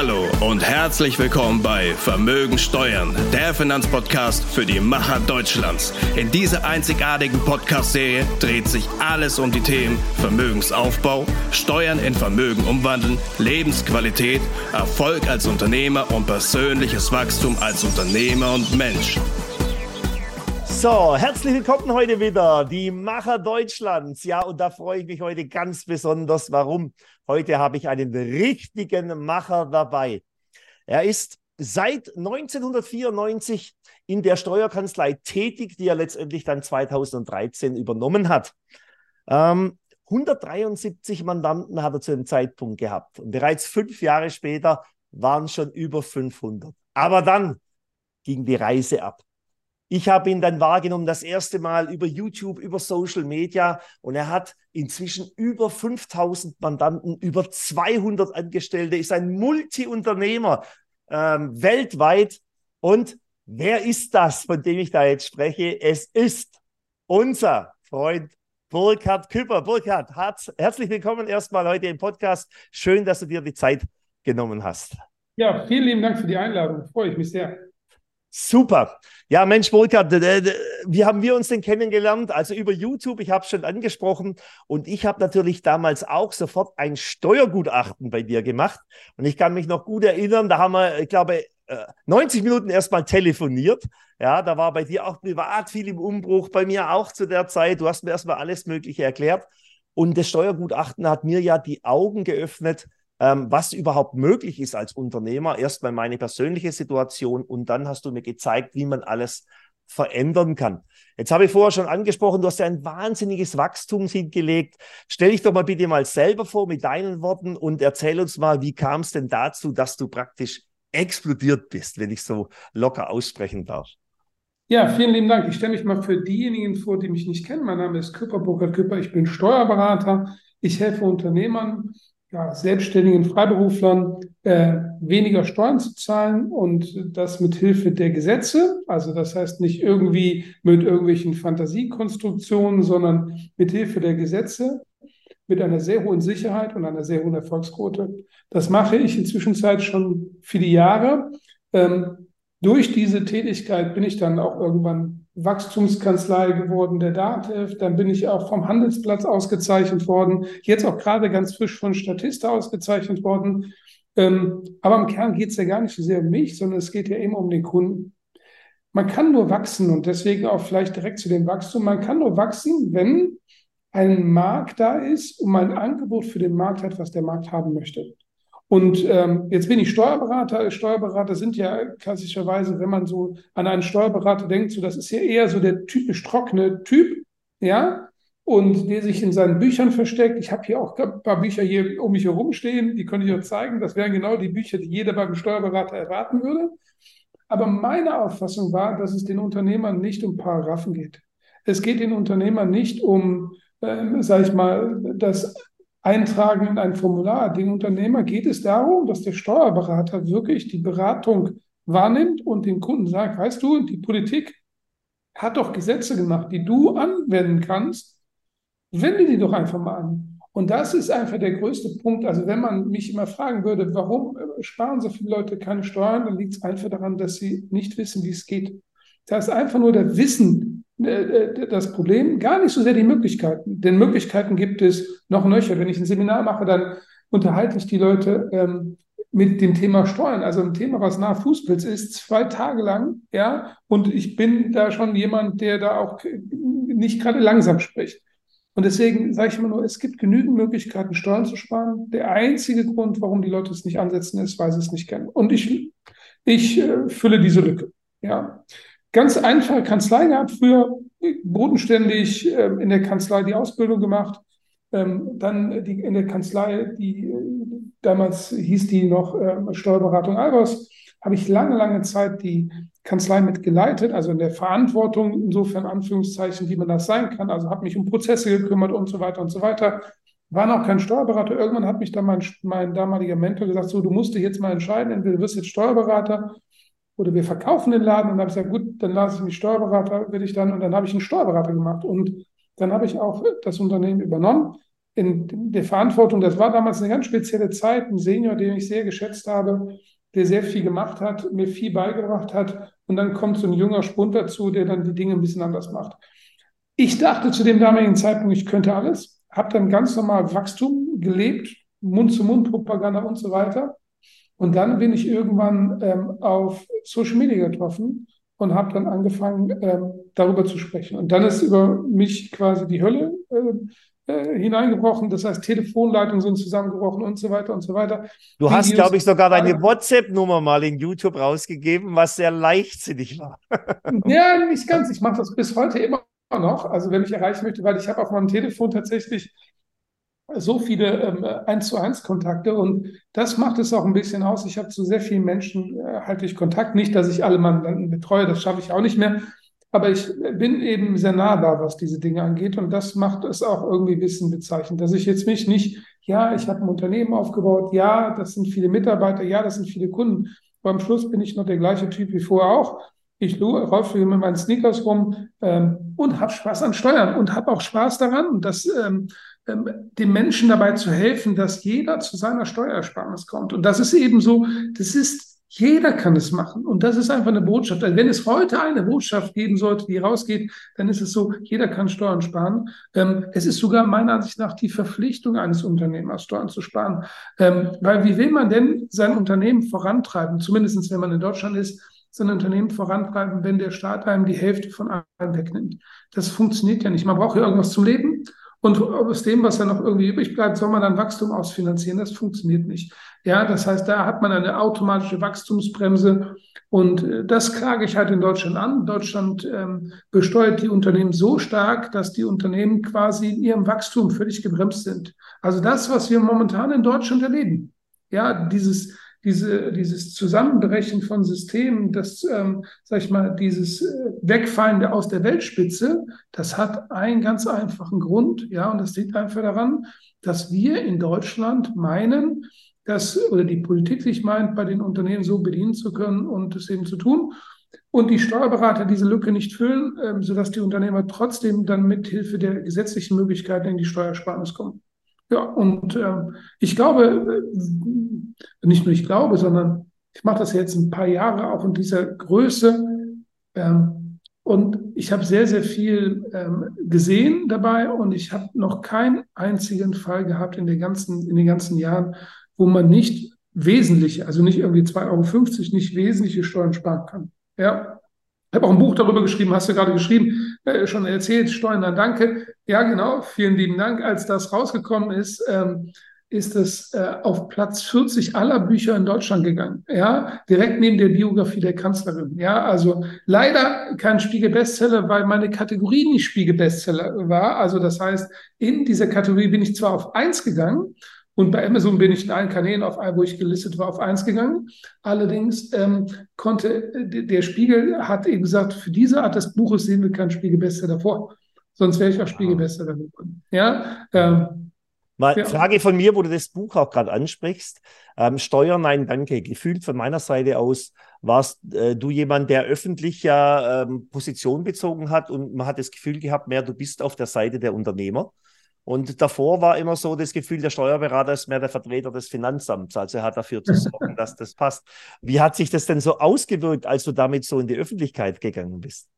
Hallo und herzlich willkommen bei Vermögen Steuern, der Finanzpodcast für die Macher Deutschlands. In dieser einzigartigen Podcast-Serie dreht sich alles um die Themen Vermögensaufbau, Steuern in Vermögen umwandeln, Lebensqualität, Erfolg als Unternehmer und persönliches Wachstum als Unternehmer und Mensch. So, herzlich willkommen heute wieder, die Macher Deutschlands. Ja, und da freue ich mich heute ganz besonders. Warum? Heute habe ich einen richtigen Macher dabei. Er ist seit 1994 in der Steuerkanzlei tätig, die er letztendlich dann 2013 übernommen hat. Ähm, 173 Mandanten hat er zu dem Zeitpunkt gehabt. Und bereits fünf Jahre später waren schon über 500. Aber dann ging die Reise ab. Ich habe ihn dann wahrgenommen das erste Mal über YouTube, über Social Media und er hat inzwischen über 5000 Mandanten, über 200 Angestellte, ist ein Multiunternehmer ähm, weltweit. Und wer ist das, von dem ich da jetzt spreche? Es ist unser Freund Burkhard Küpper. Burkhard, herzlich willkommen erstmal heute im Podcast. Schön, dass du dir die Zeit genommen hast. Ja, vielen lieben Dank für die Einladung. Freue ich mich sehr. Super. Ja, Mensch, Burkhard, wie haben wir uns denn kennengelernt? Also über YouTube, ich habe es schon angesprochen. Und ich habe natürlich damals auch sofort ein Steuergutachten bei dir gemacht. Und ich kann mich noch gut erinnern, da haben wir, ich glaube, 90 äh, Minuten erstmal telefoniert. Ja, da war bei dir auch privat viel im Umbruch, bei mir auch zu der Zeit. Du hast mir erstmal alles Mögliche erklärt. Und das Steuergutachten hat mir ja die Augen geöffnet, ähm, was überhaupt möglich ist als Unternehmer. Erstmal meine persönliche Situation und dann hast du mir gezeigt, wie man alles verändern kann. Jetzt habe ich vorher schon angesprochen, du hast ja ein wahnsinniges Wachstum hingelegt. Stell dich doch mal bitte mal selber vor mit deinen Worten und erzähl uns mal, wie kam es denn dazu, dass du praktisch explodiert bist, wenn ich so locker aussprechen darf. Ja, vielen lieben Dank. Ich stelle mich mal für diejenigen vor, die mich nicht kennen. Mein Name ist Küpper, Burkhard Küpper. Ich bin Steuerberater. Ich helfe Unternehmern ja, selbstständigen Freiberuflern äh, weniger Steuern zu zahlen und das mit Hilfe der Gesetze. Also das heißt nicht irgendwie mit irgendwelchen Fantasiekonstruktionen, sondern mit Hilfe der Gesetze mit einer sehr hohen Sicherheit und einer sehr hohen Erfolgsquote. Das mache ich inzwischen schon viele Jahre. Ähm, durch diese Tätigkeit bin ich dann auch irgendwann Wachstumskanzlei geworden der DATEV. Dann bin ich auch vom Handelsplatz ausgezeichnet worden. Jetzt auch gerade ganz frisch von Statista ausgezeichnet worden. Ähm, aber im Kern geht es ja gar nicht so sehr um mich, sondern es geht ja eben um den Kunden. Man kann nur wachsen und deswegen auch vielleicht direkt zu dem Wachstum. Man kann nur wachsen, wenn ein Markt da ist und man ein Angebot für den Markt hat, was der Markt haben möchte. Und ähm, jetzt bin ich Steuerberater. Steuerberater sind ja klassischerweise, wenn man so an einen Steuerberater denkt, so das ist ja eher so der typisch trockene Typ, ja, und der sich in seinen Büchern versteckt. Ich habe hier auch ein paar Bücher hier um mich herum stehen, die könnte ich euch zeigen. Das wären genau die Bücher, die jeder beim Steuerberater erwarten würde. Aber meine Auffassung war, dass es den Unternehmern nicht um Paragraphen geht. Es geht den Unternehmern nicht um, äh, sage ich mal, das eintragen in ein Formular. Dem Unternehmer geht es darum, dass der Steuerberater wirklich die Beratung wahrnimmt und dem Kunden sagt, weißt du, die Politik hat doch Gesetze gemacht, die du anwenden kannst. Wende die doch einfach mal an. Und das ist einfach der größte Punkt. Also wenn man mich immer fragen würde, warum sparen so viele Leute keine Steuern, dann liegt es einfach daran, dass sie nicht wissen, wie es geht. Das heißt einfach nur der Wissen äh, äh, das Problem, gar nicht so sehr die Möglichkeiten. Denn Möglichkeiten gibt es noch nöcher. Wenn ich ein Seminar mache, dann unterhalte ich die Leute ähm, mit dem Thema Steuern, also ein Thema, was nach Fußpilz ist, zwei Tage lang, ja, und ich bin da schon jemand, der da auch nicht gerade langsam spricht. Und deswegen sage ich immer nur, es gibt genügend Möglichkeiten, Steuern zu sparen. Der einzige Grund, warum die Leute es nicht ansetzen, ist, weil sie es nicht kennen. Und ich, ich äh, fülle diese Lücke. Ja. Ganz einfach Kanzlei gehabt, früher bodenständig äh, in der Kanzlei die Ausbildung gemacht. Ähm, dann die, in der Kanzlei, die äh, damals hieß die noch äh, Steuerberatung Albers, habe ich lange, lange Zeit die Kanzlei mitgeleitet, also in der Verantwortung, insofern Anführungszeichen, wie man das sein kann. Also habe mich um Prozesse gekümmert und so weiter und so weiter. War noch kein Steuerberater. Irgendwann hat mich dann mein, mein damaliger Mentor gesagt, so, du musst dich jetzt mal entscheiden, entweder du wirst jetzt Steuerberater oder wir verkaufen den Laden. Und dann habe ich gesagt, gut, dann lasse ich mich Steuerberater, will ich dann. Und dann habe ich einen Steuerberater gemacht. Und dann habe ich auch das Unternehmen übernommen. in der Verantwortung, das war damals eine ganz spezielle Zeit, ein Senior, den ich sehr geschätzt habe, der sehr viel gemacht hat, mir viel beigebracht hat. Und dann kommt so ein junger Spund dazu, der dann die Dinge ein bisschen anders macht. Ich dachte zu dem damaligen Zeitpunkt, ich könnte alles, habe dann ganz normal Wachstum gelebt, Mund-zu-Mund-Propaganda und so weiter. Und dann bin ich irgendwann ähm, auf Social Media getroffen und habe dann angefangen, ähm, darüber zu sprechen. Und dann ist über mich quasi die Hölle äh, äh, hineingebrochen. Das heißt, Telefonleitungen sind zusammengebrochen und so weiter und so weiter. Du Videos hast, glaube ich, sogar deine WhatsApp-Nummer mal in YouTube rausgegeben, was sehr leichtsinnig war. ja, nicht ganz. Ich mache das bis heute immer noch. Also wenn ich erreichen möchte, weil ich habe auf meinem Telefon tatsächlich so viele ähm, eins zu eins Kontakte und das macht es auch ein bisschen aus. Ich habe zu sehr vielen Menschen äh, halte ich Kontakt. Nicht, dass ich alle Mandanten betreue, das schaffe ich auch nicht mehr. Aber ich bin eben sehr nah da, was diese Dinge angeht. Und das macht es auch irgendwie ein bisschen bezeichnend, dass ich jetzt mich nicht, ja, ich habe ein Unternehmen aufgebaut, ja, das sind viele Mitarbeiter, ja, das sind viele Kunden. Aber am Schluss bin ich noch der gleiche Typ wie vorher auch. Ich laufe mit meinen Sneakers rum ähm, und habe Spaß an Steuern und habe auch Spaß daran, dass ähm, ähm, den Menschen dabei zu helfen, dass jeder zu seiner Steuersparnis kommt. Und das ist eben so, das ist, jeder kann es machen. Und das ist einfach eine Botschaft. Also wenn es heute eine Botschaft geben sollte, die rausgeht, dann ist es so, jeder kann Steuern sparen. Ähm, es ist sogar meiner Ansicht nach die Verpflichtung eines Unternehmers, Steuern zu sparen. Ähm, weil wie will man denn sein Unternehmen vorantreiben, zumindest wenn man in Deutschland ist, sein Unternehmen vorantreiben, wenn der Staat einem die Hälfte von allem wegnimmt. Das funktioniert ja nicht. Man braucht ja irgendwas zum Leben. Und aus dem, was dann noch irgendwie übrig bleibt, soll man dann Wachstum ausfinanzieren. Das funktioniert nicht. Ja, das heißt, da hat man eine automatische Wachstumsbremse. Und äh, das klage ich halt in Deutschland an. Deutschland ähm, besteuert die Unternehmen so stark, dass die Unternehmen quasi in ihrem Wachstum völlig gebremst sind. Also das, was wir momentan in Deutschland erleben. Ja, dieses, diese, dieses Zusammenbrechen von Systemen, das, ähm, sag ich mal, dieses äh, Wegfallen aus der Weltspitze, das hat einen ganz einfachen Grund, ja, und das liegt einfach daran, dass wir in Deutschland meinen, dass, oder die Politik sich meint, bei den Unternehmen so bedienen zu können und es eben zu tun. Und die Steuerberater diese Lücke nicht füllen, ähm, sodass die Unternehmer trotzdem dann mit Hilfe der gesetzlichen Möglichkeiten in die Steuersparnis kommen. Ja, und äh, ich glaube, äh, nicht nur ich glaube, sondern ich mache das jetzt ein paar Jahre auch in dieser Größe. Ähm, und ich habe sehr, sehr viel ähm, gesehen dabei und ich habe noch keinen einzigen Fall gehabt in, der ganzen, in den ganzen Jahren, wo man nicht wesentliche, also nicht irgendwie 2,50 Euro, nicht wesentliche Steuern sparen kann. Ja, ich habe auch ein Buch darüber geschrieben, hast du gerade geschrieben, äh, schon erzählt, Steuern dann Danke. Ja, genau, vielen lieben Dank. Als das rausgekommen ist, ähm, ist es äh, auf Platz 40 aller Bücher in Deutschland gegangen. Ja, direkt neben der Biografie der Kanzlerin. Ja, also leider kein Spiegel-Bestseller, weil meine Kategorie nicht Spiegel-Bestseller war. Also das heißt, in dieser Kategorie bin ich zwar auf eins gegangen, und bei Amazon bin ich in allen Kanälen, auf, wo ich gelistet war, auf eins gegangen. Allerdings ähm, konnte der Spiegel hat eben gesagt, für diese Art des Buches sehen wir keinen Spiegelbester davor. Sonst wäre ich auch Spiegelbester geworden. Ja. Ähm, Mal ja. Frage von mir, wo du das Buch auch gerade ansprichst. Ähm, Steuern, nein, danke. Gefühlt von meiner Seite aus warst äh, du jemand, der öffentlich ja ähm, Position bezogen hat und man hat das Gefühl gehabt, mehr du bist auf der Seite der Unternehmer. Und davor war immer so das Gefühl, der Steuerberater ist mehr der Vertreter des Finanzamts. Also er hat dafür zu sorgen, dass das passt. Wie hat sich das denn so ausgewirkt, als du damit so in die Öffentlichkeit gegangen bist?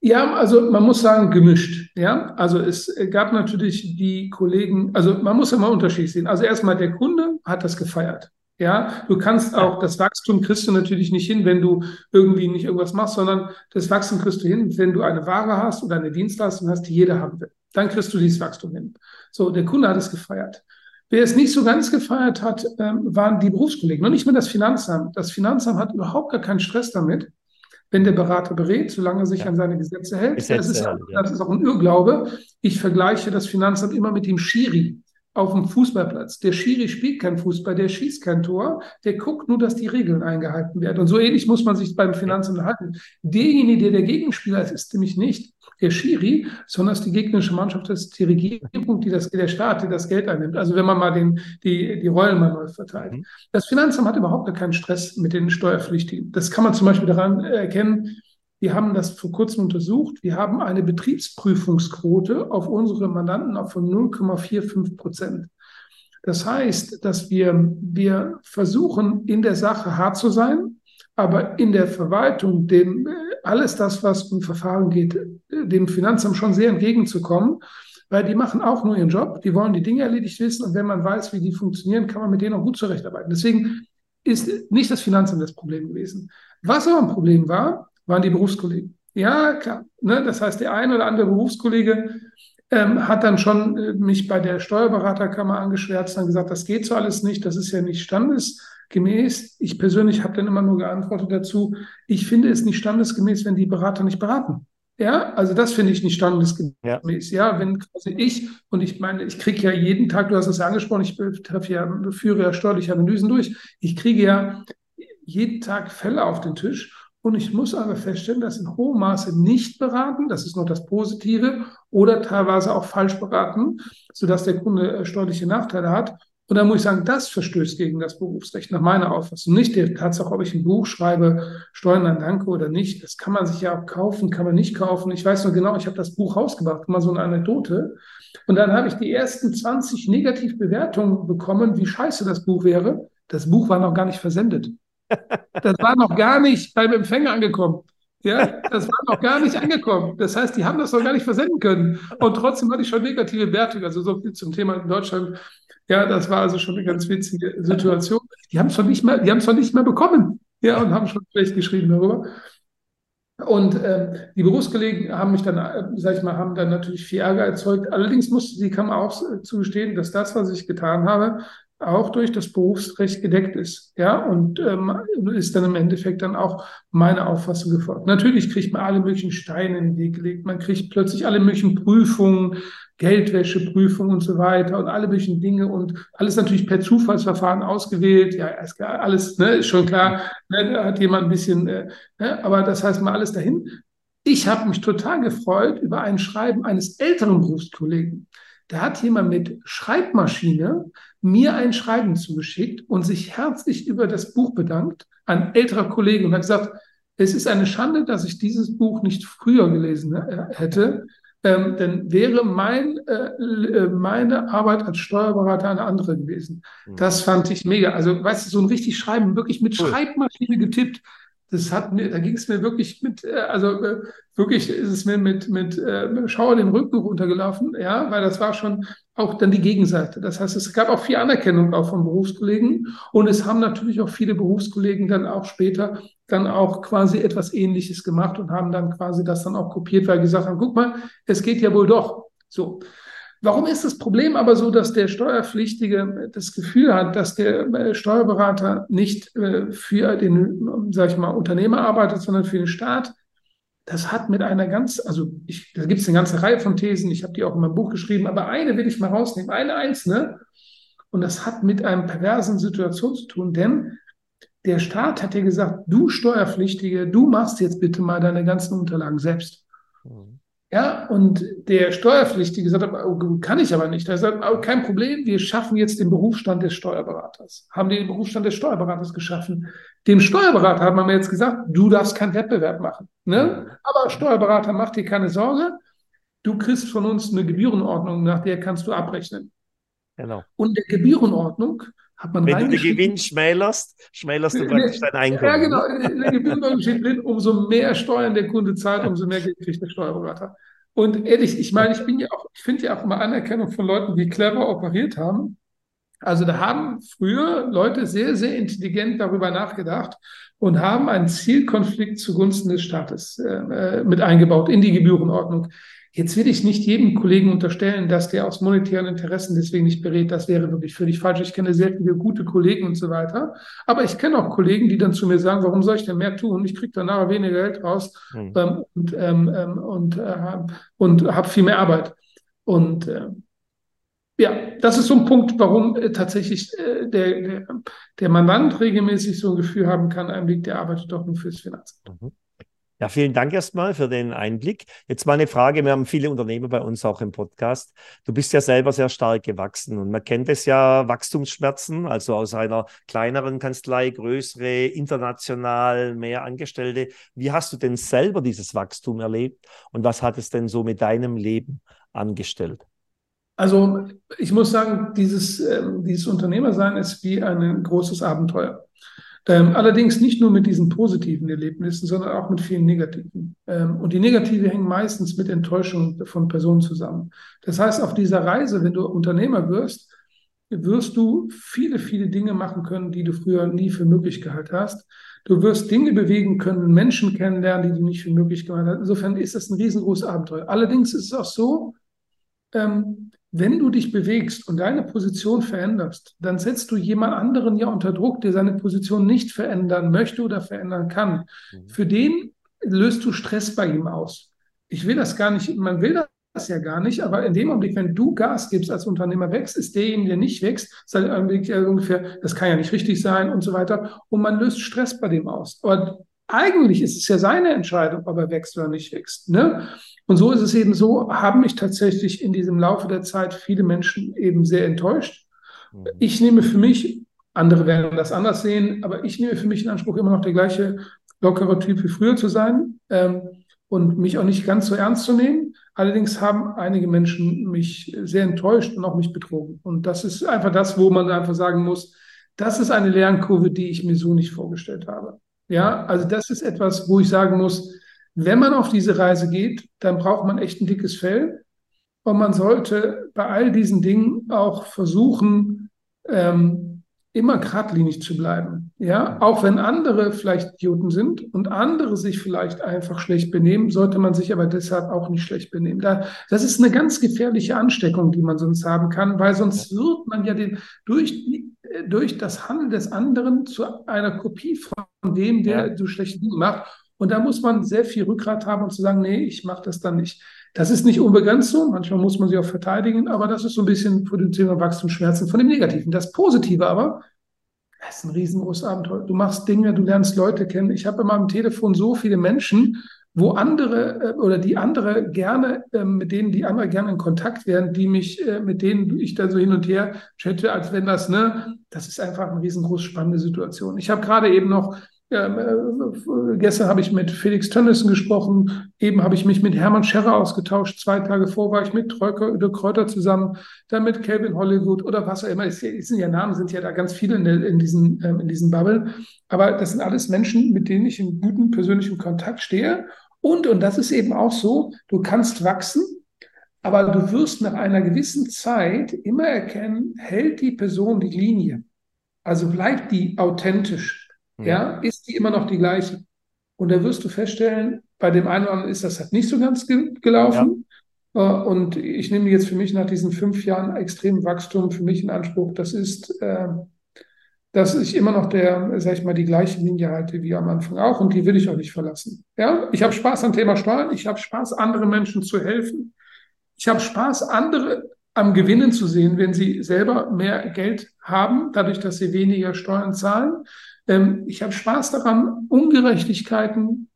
Ja, also man muss sagen, gemischt. Ja, also es gab natürlich die Kollegen, also man muss immer Unterschied sehen. Also erstmal der Kunde hat das gefeiert. Ja, du kannst auch das Wachstum kriegst du natürlich nicht hin, wenn du irgendwie nicht irgendwas machst, sondern das Wachstum kriegst du hin, wenn du eine Ware hast oder eine Dienstleistung hast, die jeder haben will. Dann kriegst du dieses Wachstum hin. So, der Kunde hat es gefeiert. Wer es nicht so ganz gefeiert hat, ähm, waren die Berufskollegen. Noch nicht mal das Finanzamt. Das Finanzamt hat überhaupt gar keinen Stress damit, wenn der Berater berät, solange er sich ja. an seine Gesetze hält. Gesetze, das, ist, ja. das ist auch ein Irrglaube. Ich vergleiche das Finanzamt immer mit dem Schiri auf dem Fußballplatz. Der Schiri spielt kein Fußball, der schießt kein Tor, der guckt nur, dass die Regeln eingehalten werden. Und so ähnlich muss man sich beim Finanzamt halten. Derjenige, der der Gegenspieler ist, ist nämlich nicht der Schiri, sondern die gegnerische Mannschaft das ist die Regierung, die das, der Staat, die das Geld einnimmt. Also wenn man mal den, die, die Rollen mal neu verteilt. Mhm. Das Finanzamt hat überhaupt keinen Stress mit den Steuerpflichtigen. Das kann man zum Beispiel daran erkennen, Wir haben das vor kurzem untersucht. Wir haben eine Betriebsprüfungsquote auf unsere Mandanten von 0,45 Prozent. Das heißt, dass wir, wir versuchen, in der Sache hart zu sein, aber in der Verwaltung dem alles das, was um Verfahren geht, dem Finanzamt schon sehr entgegenzukommen, weil die machen auch nur ihren Job, die wollen die Dinge erledigt wissen und wenn man weiß, wie die funktionieren, kann man mit denen auch gut zurechtarbeiten. Deswegen ist nicht das Finanzamt das Problem gewesen. Was aber ein Problem war, waren die Berufskollegen. Ja, klar. Ne? Das heißt, der eine oder andere Berufskollege ähm, hat dann schon äh, mich bei der Steuerberaterkammer angeschwärzt und gesagt, das geht so alles nicht, das ist ja nicht standesgemäß. Ich persönlich habe dann immer nur geantwortet dazu, ich finde es nicht standesgemäß, wenn die Berater nicht beraten. Ja, also das finde ich nicht standesgemäß. Ja. ja, wenn quasi ich, und ich meine, ich kriege ja jeden Tag, du hast es ja angesprochen, ich treffe ja, führe ja steuerliche Analysen durch, ich kriege ja jeden Tag Fälle auf den Tisch und ich muss aber feststellen, dass in hohem Maße nicht beraten, das ist noch das Positive, oder teilweise auch falsch beraten, sodass der Kunde äh, steuerliche Nachteile hat. Und da muss ich sagen, das verstößt gegen das Berufsrecht nach meiner Auffassung. Nicht der Tatsache, ob ich ein Buch schreibe, Steuern an Danke oder nicht. Das kann man sich ja auch kaufen, kann man nicht kaufen. Ich weiß nur genau, ich habe das Buch rausgebracht, mal so eine Anekdote. Und dann habe ich die ersten 20 Negativbewertungen bekommen, wie scheiße das Buch wäre. Das Buch war noch gar nicht versendet. Das war noch gar nicht beim Empfänger angekommen. Ja, das war noch gar nicht angekommen. Das heißt, die haben das noch gar nicht versenden können. Und trotzdem hatte ich schon negative Wertungen. Also so viel zum Thema in Deutschland. Ja, das war also schon eine ganz witzige Situation. Die haben es schon nicht mehr, die haben es nicht mehr bekommen. Ja, und haben schon schlecht geschrieben darüber. Und ähm, die Berufskollegen haben mich dann, äh, sag ich mal, haben dann natürlich viel Ärger erzeugt. Allerdings musste die Kammer auch zugestehen, dass das, was ich getan habe, auch durch das Berufsrecht gedeckt ist. Ja, und ähm, ist dann im Endeffekt dann auch meine Auffassung gefolgt. Natürlich kriegt man alle möglichen Steine in den Weg gelegt. Man kriegt plötzlich alle möglichen Prüfungen, Geldwäscheprüfungen und so weiter und alle möglichen Dinge und alles natürlich per Zufallsverfahren ausgewählt. Ja, alles, ne, ist schon klar, ne, da hat jemand ein bisschen, äh, ne, aber das heißt mal alles dahin. Ich habe mich total gefreut über ein Schreiben eines älteren Berufskollegen. Da hat jemand mit Schreibmaschine mir ein Schreiben zugeschickt und sich herzlich über das Buch bedankt, ein älterer Kollege, und hat gesagt, es ist eine Schande, dass ich dieses Buch nicht früher gelesen äh, hätte, ähm, denn wäre mein, äh, äh, meine Arbeit als Steuerberater eine andere gewesen. Mhm. Das fand ich mega. Also, weißt du, so ein richtig Schreiben, wirklich mit cool. Schreibmaschine getippt das hat mir, da ging es mir wirklich mit, äh, also äh, wirklich ist es mir mit, mit äh, Schauer den Rücken runtergelaufen, ja, weil das war schon auch dann die Gegenseite. Das heißt, es gab auch viel Anerkennung auch von Berufskollegen und es haben natürlich auch viele Berufskollegen dann auch später dann auch quasi etwas Ähnliches gemacht und haben dann quasi das dann auch kopiert, weil gesagt haben, guck mal, es geht ja wohl doch. So. Warum ist das Problem aber so, dass der Steuerpflichtige das Gefühl hat, dass der äh, Steuerberater nicht äh, für den, sag ich mal, Unternehmer arbeitet, sondern für den Staat? Das hat mit einer ganz, also ich, da gibt es eine ganze Reihe von Thesen, ich habe die auch in meinem Buch geschrieben, aber eine will ich mal rausnehmen, eine einzelne. Und das hat mit einer perversen Situation zu tun, denn der Staat hat ja gesagt, du Steuerpflichtige, du machst jetzt bitte mal deine ganzen Unterlagen selbst. Mhm. Ja, und der Steuerpflichtige sagt, oh, kann ich aber nicht. Er sagt, oh, kein Problem, wir schaffen jetzt den Berufsstand des Steuerberaters. Haben den Berufsstand des Steuerberaters geschaffen. Dem Steuerberater hat man mir jetzt gesagt, du darfst keinen Wettbewerb machen. Ne? Aber Steuerberater, mach dir keine Sorge. Du kriegst von uns eine Gebührenordnung, nach der kannst du abrechnen. Genau. Und der Gebührenordnung hat man Wenn du den Gewinn schmälerst, schmälerst du praktisch dein Einkommen. Ja, genau. In der Gebührenordnung steht drin, umso mehr Steuern der Kunde zahlt, umso mehr Geld kriegt der Steuerberater. Und ehrlich, ich meine, ich bin ja auch, ich finde ja auch immer Anerkennung von Leuten, die clever operiert haben. Also da haben früher Leute sehr, sehr intelligent darüber nachgedacht und haben einen Zielkonflikt zugunsten des Staates äh, mit eingebaut in die Gebührenordnung. Jetzt will ich nicht jedem Kollegen unterstellen, dass der aus monetären Interessen deswegen nicht berät. Das wäre wirklich völlig falsch. Ich kenne sehr viele gute Kollegen und so weiter. Aber ich kenne auch Kollegen, die dann zu mir sagen, warum soll ich denn mehr tun? Ich kriege dann nachher weniger Geld raus mhm. ähm, und, ähm, ähm und, äh, und habe viel mehr Arbeit. Und äh, ja, das ist so ein Punkt, warum äh, tatsächlich äh, der, der, der Mandant regelmäßig so ein Gefühl haben kann, ein Weg, der arbeitet doch nur fürs Finanzamt. Mhm. Ja, vielen Dank erstmal für den Einblick. Jetzt mal eine Frage. Wir haben viele Unternehmer bei uns auch im Podcast. Du bist ja selber sehr stark gewachsen und man kennt es ja, Wachstumsschmerzen, also aus einer kleineren Kanzlei, größere, international, mehr Angestellte. Wie hast du denn selber dieses Wachstum erlebt und was hat es denn so mit deinem Leben angestellt? Also ich muss sagen, dieses, äh, dieses Unternehmersein ist wie ein großes Abenteuer. Ähm, allerdings nicht nur mit diesen positiven Erlebnissen, sondern auch mit vielen negativen. Ähm, und die negative hängen meistens mit Enttäuschung von Personen zusammen. Das heißt, auf dieser Reise, wenn du Unternehmer wirst, wirst du viele, viele Dinge machen können, die du früher nie für möglich gehalten hast. Du wirst Dinge bewegen können, Menschen kennenlernen, die du nicht für möglich gehalten hast. Insofern ist das ein riesengroßes Abenteuer. Allerdings ist es auch so, ähm, wenn du dich bewegst und deine Position veränderst, dann setzt du jemand anderen ja unter Druck, der seine Position nicht verändern möchte oder verändern kann. Mhm. Für den löst du Stress bei ihm aus. Ich will das gar nicht, man will das ja gar nicht, aber in dem Augenblick, wenn du Gas gibst als Unternehmer wächst, ist derjenige, der nicht wächst, sagt ungefähr, das kann ja nicht richtig sein und so weiter. Und man löst Stress bei dem aus. Aber eigentlich ist es ja seine Entscheidung, ob er wächst oder nicht wächst. Ne? Und so ist es eben so, haben mich tatsächlich in diesem Laufe der Zeit viele Menschen eben sehr enttäuscht. Mhm. Ich nehme für mich, andere werden das anders sehen, aber ich nehme für mich in Anspruch, immer noch der gleiche lockere Typ wie früher zu sein ähm, und mich auch nicht ganz so ernst zu nehmen. Allerdings haben einige Menschen mich sehr enttäuscht und auch mich betrogen. Und das ist einfach das, wo man einfach sagen muss, das ist eine Lernkurve, die ich mir so nicht vorgestellt habe. Ja, also das ist etwas, wo ich sagen muss, wenn man auf diese Reise geht, dann braucht man echt ein dickes Fell. Und man sollte bei all diesen Dingen auch versuchen, ähm, immer geradlinig zu bleiben. Ja, auch wenn andere vielleicht Idioten sind und andere sich vielleicht einfach schlecht benehmen, sollte man sich aber deshalb auch nicht schlecht benehmen. Da, das ist eine ganz gefährliche Ansteckung, die man sonst haben kann, weil sonst wird man ja den, durch, durch das Handeln des anderen zu einer Kopie von dem, der ja. so schlechte Dinge macht. Und da muss man sehr viel Rückgrat haben und zu sagen, nee, ich mache das dann nicht. Das ist nicht unbegrenzt so. Manchmal muss man sie auch verteidigen, aber das ist so ein bisschen von dem Thema Wachstumsschmerzen, von dem Negativen. Das Positive aber, das ist ein riesengroßes Abenteuer. Du machst Dinge, du lernst Leute kennen. Ich habe in meinem Telefon so viele Menschen, wo andere äh, oder die andere gerne, äh, mit denen die andere gerne in Kontakt wären, die mich, äh, mit denen ich dann so hin und her chatte, als wenn das, ne, das ist einfach eine riesengroß spannende Situation. Ich habe gerade eben noch ähm, äh, gestern habe ich mit Felix Tönnissen gesprochen. Eben habe ich mich mit Hermann Scherrer ausgetauscht. Zwei Tage vor war ich mit Treuker, De Kräuter zusammen, dann mit Calvin Hollywood oder was auch immer. Es sind ja Namen, sind ja da ganz viele in, der, in diesen, ähm, in diesen Bubble. Aber das sind alles Menschen, mit denen ich in guten persönlichen Kontakt stehe. Und, und das ist eben auch so, du kannst wachsen, aber du wirst nach einer gewissen Zeit immer erkennen, hält die Person die Linie. Also bleibt die authentisch ja, ist die immer noch die gleiche. Und da wirst du feststellen, bei dem einen oder anderen ist das halt nicht so ganz ge gelaufen. Ja. Äh, und ich nehme jetzt für mich nach diesen fünf Jahren extremen Wachstum für mich in Anspruch. Das ist, äh, dass ich immer noch der, sag ich mal, die gleiche Linie halte wie am Anfang auch und die will ich auch nicht verlassen. Ja, ich habe Spaß am Thema Steuern. Ich habe Spaß, anderen Menschen zu helfen. Ich habe Spaß, andere am Gewinnen zu sehen, wenn sie selber mehr Geld haben, dadurch, dass sie weniger Steuern zahlen. Ähm, ich habe Spaß daran, Ungerechtigkeiten,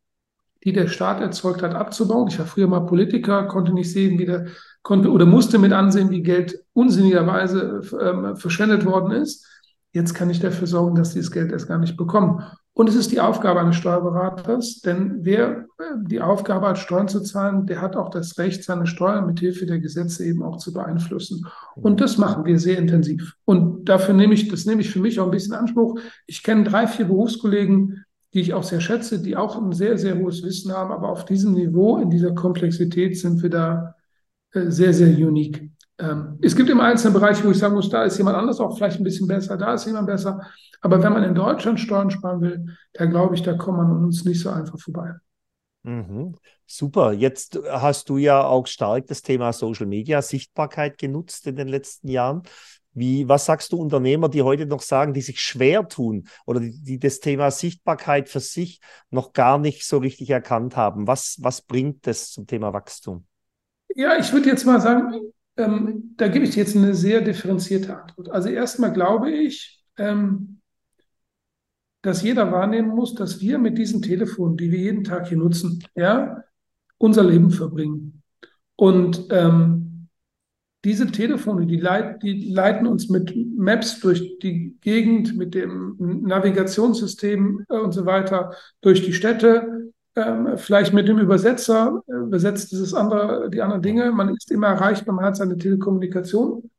die der Staat erzeugt hat, abzubauen. Ich war früher mal Politiker, konnte nicht sehen, wie der konnte oder musste mit ansehen, wie Geld unsinnigerweise ähm, verschwendet worden ist. Jetzt kann ich dafür sorgen, dass dieses Geld erst gar nicht bekommen. Und es ist die Aufgabe eines Steuerberaters, denn wer äh, die Aufgabe hat, Steuern zu zahlen, der hat auch das Recht, seine Steuern mit Hilfe der Gesetze eben auch zu beeinflussen. Und das machen wir sehr intensiv. Und dafür nehme ich, das nehme ich für mich auch ein bisschen Anspruch. Ich kenne drei, vier Berufskollegen, die ich auch sehr schätze, die auch ein sehr, sehr hohes Wissen haben. Aber auf diesem Niveau, in dieser Komplexität sind wir da äh, sehr, sehr unique. Ähm, es gibt im einzelnen Bereich, wo ich sagen muss, da ist jemand anders auch vielleicht ein bisschen besser, da ist jemand besser. Aber wenn man in Deutschland Steuern sparen will, da glaube ich, da kommt man uns nicht so einfach vorbei. Mhm. Super. Jetzt hast du ja auch stark das Thema Social Media Sichtbarkeit genutzt in den letzten Jahren. Wie, was sagst du Unternehmer, die heute noch sagen, die sich schwer tun oder die, die das Thema Sichtbarkeit für sich noch gar nicht so richtig erkannt haben? Was, was bringt das zum Thema Wachstum? Ja, ich würde jetzt mal sagen, ähm, da gebe ich jetzt eine sehr differenzierte Antwort. Also erstmal glaube ich, ähm, dass jeder wahrnehmen muss, dass wir mit diesen Telefonen, die wir jeden Tag hier nutzen, ja, unser Leben verbringen. Und ähm, diese Telefone, die, leit, die leiten uns mit Maps durch die Gegend, mit dem Navigationssystem äh, und so weiter durch die Städte, ähm, vielleicht mit dem Übersetzer, äh, übersetzt dieses andere, die anderen Dinge. Man ist immer erreichbar, man hat seine Telekommunikation.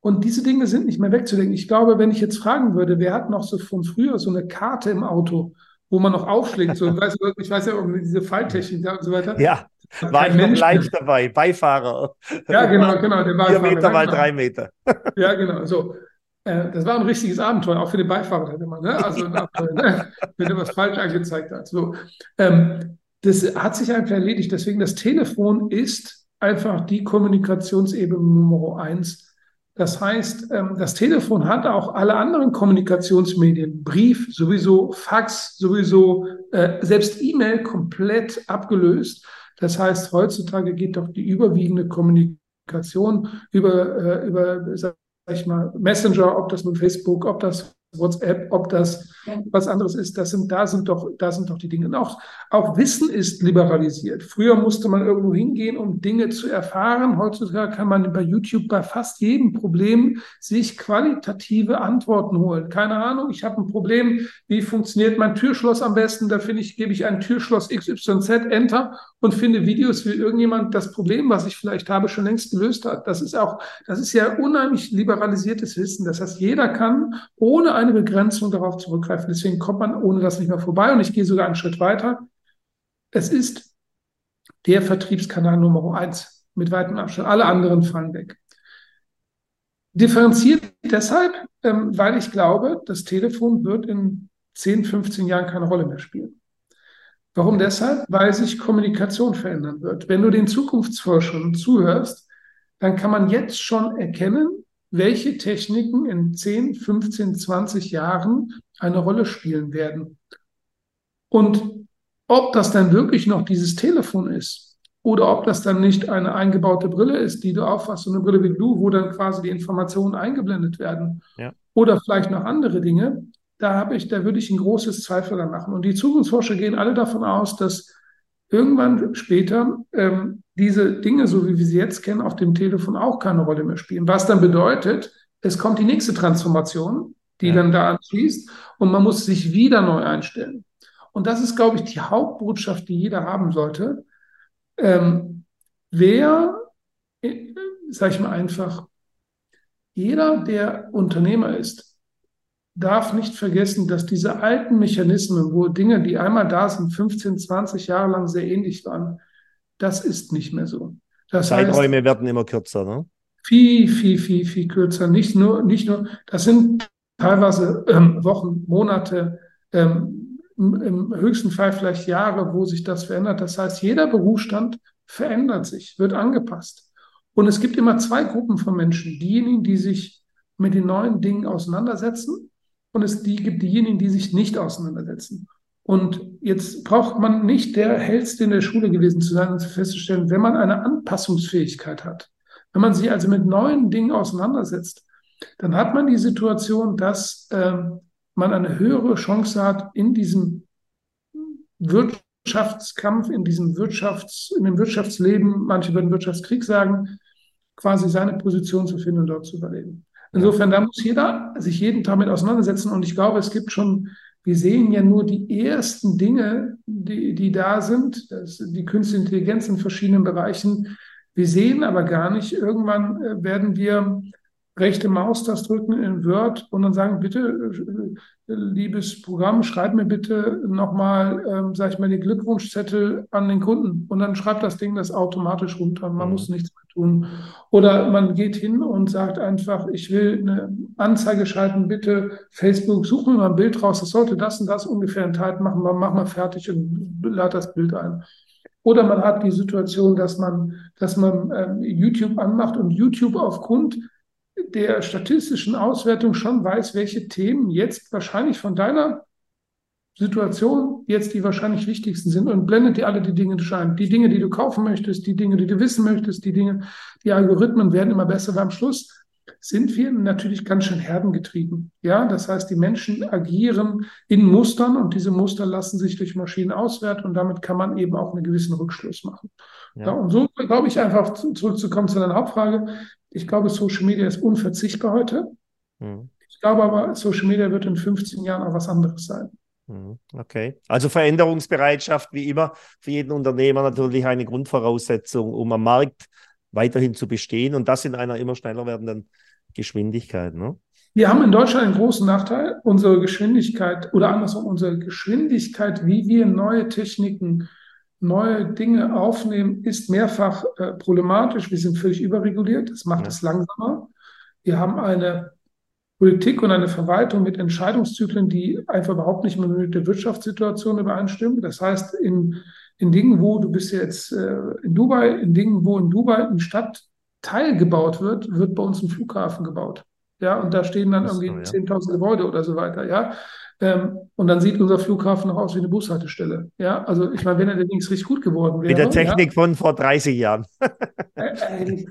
Und diese Dinge sind nicht mehr wegzudenken. Ich glaube, wenn ich jetzt fragen würde, wer hat noch so von früher so eine Karte im Auto, wo man noch aufschlägt, so, weiß, ich weiß ja, diese Falltechnik da und so weiter. Ja, war ich Mensch noch live dabei, Beifahrer. Ja, genau, genau. Der Vier Meter mal drei Meter. Ja, genau, so. Äh, das war ein richtiges Abenteuer, auch für den Beifahrer immer, ne? Also Abenteuer, ne? wenn er was falsch angezeigt hat. So. Ähm, das hat sich einfach erledigt. Deswegen das Telefon ist einfach die Kommunikationsebene Nummer eins das heißt, ähm, das Telefon hat auch alle anderen Kommunikationsmedien, Brief sowieso, Fax sowieso, äh, selbst E-Mail komplett abgelöst. Das heißt, heutzutage geht doch die überwiegende Kommunikation über, äh, über ich mal, Messenger, ob das nun Facebook, ob das WhatsApp, ob das was anderes ist, das sind, da sind doch, da sind doch die Dinge. Und auch, auch Wissen ist liberalisiert. Früher musste man irgendwo hingehen, um Dinge zu erfahren. Heutzutage kann man bei YouTube bei fast jedem Problem sich qualitative Antworten holen. Keine Ahnung, ich habe ein Problem, wie funktioniert mein Türschloss am besten? Da finde ich, gebe ich ein Türschloss XYZ, Enter und finde Videos, wie irgendjemand das Problem, was ich vielleicht habe, schon längst gelöst hat. Das ist auch, das ist ja unheimlich liberalisiertes Wissen. Das heißt, jeder kann ohne eine Begrenzung darauf zurückgreifen. Deswegen kommt man ohne das nicht mehr vorbei. Und ich gehe sogar einen Schritt weiter. Es ist der Vertriebskanal Nummer eins mit weitem Abstand. Alle anderen fallen weg. Differenziert deshalb, ähm, weil ich glaube, das Telefon wird in 10, 15 Jahren keine Rolle mehr spielen. Warum deshalb? Weil sich Kommunikation verändern wird. Wenn du den Zukunftsforschern zuhörst, dann kann man jetzt schon erkennen, welche Techniken in 10, 15, 20 Jahren eine Rolle spielen werden. Und ob das dann wirklich noch dieses Telefon ist oder ob das dann nicht eine eingebaute Brille ist, die du aufhast, so eine Brille wie du, wo dann quasi die Informationen eingeblendet werden ja. oder vielleicht noch andere Dinge, da habe ich, da würde ich ein großes Zweifel machen. Und die Zukunftsforscher gehen alle davon aus, dass irgendwann später ähm, diese Dinge, so wie wir sie jetzt kennen, auf dem Telefon auch keine Rolle mehr spielen. Was dann bedeutet, es kommt die nächste Transformation, die ja. dann da anschließt und man muss sich wieder neu einstellen. Und das ist, glaube ich, die Hauptbotschaft, die jeder haben sollte. Ähm, wer, äh, sage ich mal einfach, jeder, der Unternehmer ist, darf nicht vergessen, dass diese alten Mechanismen, wo Dinge, die einmal da sind, 15, 20 Jahre lang sehr ähnlich waren, das ist nicht mehr so. Das Zeiträume heißt, werden immer kürzer, ne? Viel, viel, viel, viel kürzer. Nicht nur, nicht nur, das sind teilweise ähm, Wochen, Monate, ähm, im höchsten Fall vielleicht Jahre, wo sich das verändert. Das heißt, jeder Berufsstand verändert sich, wird angepasst. Und es gibt immer zwei Gruppen von Menschen. Diejenigen, die sich mit den neuen Dingen auseinandersetzen und es die gibt diejenigen, die sich nicht auseinandersetzen. Und jetzt braucht man nicht der Hellste in der Schule gewesen zu sein zu festzustellen, wenn man eine Anpassungsfähigkeit hat, wenn man sich also mit neuen Dingen auseinandersetzt, dann hat man die Situation, dass äh, man eine höhere Chance hat, in diesem Wirtschaftskampf, in diesem Wirtschafts-, in dem Wirtschaftsleben, manche würden Wirtschaftskrieg sagen, quasi seine Position zu finden und dort zu überleben. Insofern, da muss jeder sich jeden Tag mit auseinandersetzen. Und ich glaube, es gibt schon, wir sehen ja nur die ersten Dinge, die, die da sind, das, die künstliche Intelligenz in verschiedenen Bereichen. Wir sehen aber gar nicht, irgendwann äh, werden wir rechte Maustaste drücken in Word und dann sagen, bitte, äh, liebes Programm, schreib mir bitte nochmal, ähm, sag ich mal, den Glückwunschzettel an den Kunden. Und dann schreibt das Ding das automatisch runter. Man mhm. muss nichts mehr tun. Oder man geht hin und sagt einfach, ich will eine Anzeige schalten, bitte Facebook, such mir mal ein Bild raus. Das sollte das und das ungefähr enthalten machen. Mach mal fertig und lad das Bild ein. Oder man hat die Situation, dass man, dass man ähm, YouTube anmacht und YouTube aufgrund der statistischen Auswertung schon weiß, welche Themen jetzt wahrscheinlich von deiner Situation jetzt die wahrscheinlich wichtigsten sind und blendet dir alle die Dinge ein. Die Dinge, die du kaufen möchtest, die Dinge, die du wissen möchtest, die Dinge, die Algorithmen werden immer besser, weil am Schluss sind wir natürlich ganz schön herdengetrieben. Ja, das heißt, die Menschen agieren in Mustern und diese Muster lassen sich durch Maschinen auswerten und damit kann man eben auch einen gewissen Rückschluss machen. Ja. ja und so glaube ich einfach zurückzukommen zu deiner Hauptfrage. Ich glaube, Social Media ist unverzichtbar heute. Mhm. Ich glaube aber, Social Media wird in 15 Jahren auch was anderes sein. Mhm. Okay. Also Veränderungsbereitschaft, wie immer, für jeden Unternehmer natürlich eine Grundvoraussetzung, um am Markt weiterhin zu bestehen und das in einer immer schneller werdenden Geschwindigkeit. Ne? Wir haben in Deutschland einen großen Nachteil. Unsere Geschwindigkeit oder andersrum, unsere Geschwindigkeit, wie wir neue Techniken, neue Dinge aufnehmen, ist mehrfach äh, problematisch. Wir sind völlig überreguliert. Das macht ja. es langsamer. Wir haben eine Politik und eine Verwaltung mit Entscheidungszyklen, die einfach überhaupt nicht mehr mit der Wirtschaftssituation übereinstimmen. Das heißt, in, in Dingen, wo du bist jetzt äh, in Dubai, in Dingen, wo in Dubai ein Stadtteil gebaut wird, wird bei uns ein Flughafen gebaut. Ja, und da stehen dann irgendwie so, ja. 10.000 Gebäude oder so weiter. Ja, ähm, und dann sieht unser Flughafen noch aus wie eine Bushaltestelle. Ja, also ich meine, wenn er allerdings richtig gut geworden wäre. Mit der Technik ja, von vor 30 Jahren.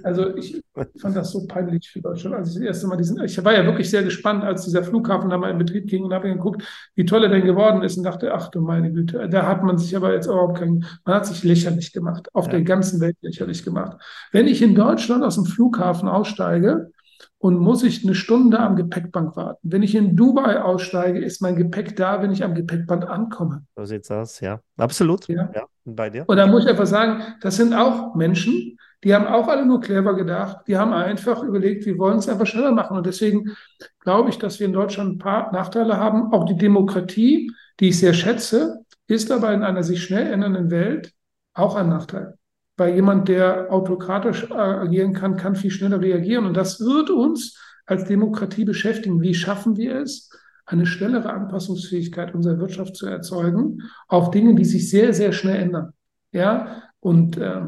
Also ich fand das so peinlich für Deutschland. Also das erste Mal diesen, ich war ja wirklich sehr gespannt, als dieser Flughafen da mal in Betrieb ging und habe geguckt, wie toll er denn geworden ist und dachte, ach du meine Güte, da hat man sich aber jetzt überhaupt kein, man hat sich lächerlich gemacht, auf ja. der ganzen Welt lächerlich gemacht. Wenn ich in Deutschland aus dem Flughafen aussteige, und muss ich eine Stunde am Gepäckband warten. Wenn ich in Dubai aussteige, ist mein Gepäck da, wenn ich am Gepäckband ankomme. So sieht's aus, ja. Absolut. Ja. ja. bei dir. Und da muss ich einfach sagen, das sind auch Menschen, die haben auch alle nur clever gedacht. Die haben einfach überlegt, wir wollen es einfach schneller machen. Und deswegen glaube ich, dass wir in Deutschland ein paar Nachteile haben. Auch die Demokratie, die ich sehr schätze, ist aber in einer sich schnell ändernden Welt auch ein Nachteil weil jemand, der autokratisch äh, agieren kann, kann viel schneller reagieren. Und das wird uns als Demokratie beschäftigen. Wie schaffen wir es, eine schnellere Anpassungsfähigkeit unserer Wirtschaft zu erzeugen auf Dinge, die sich sehr, sehr schnell ändern? Ja, und äh,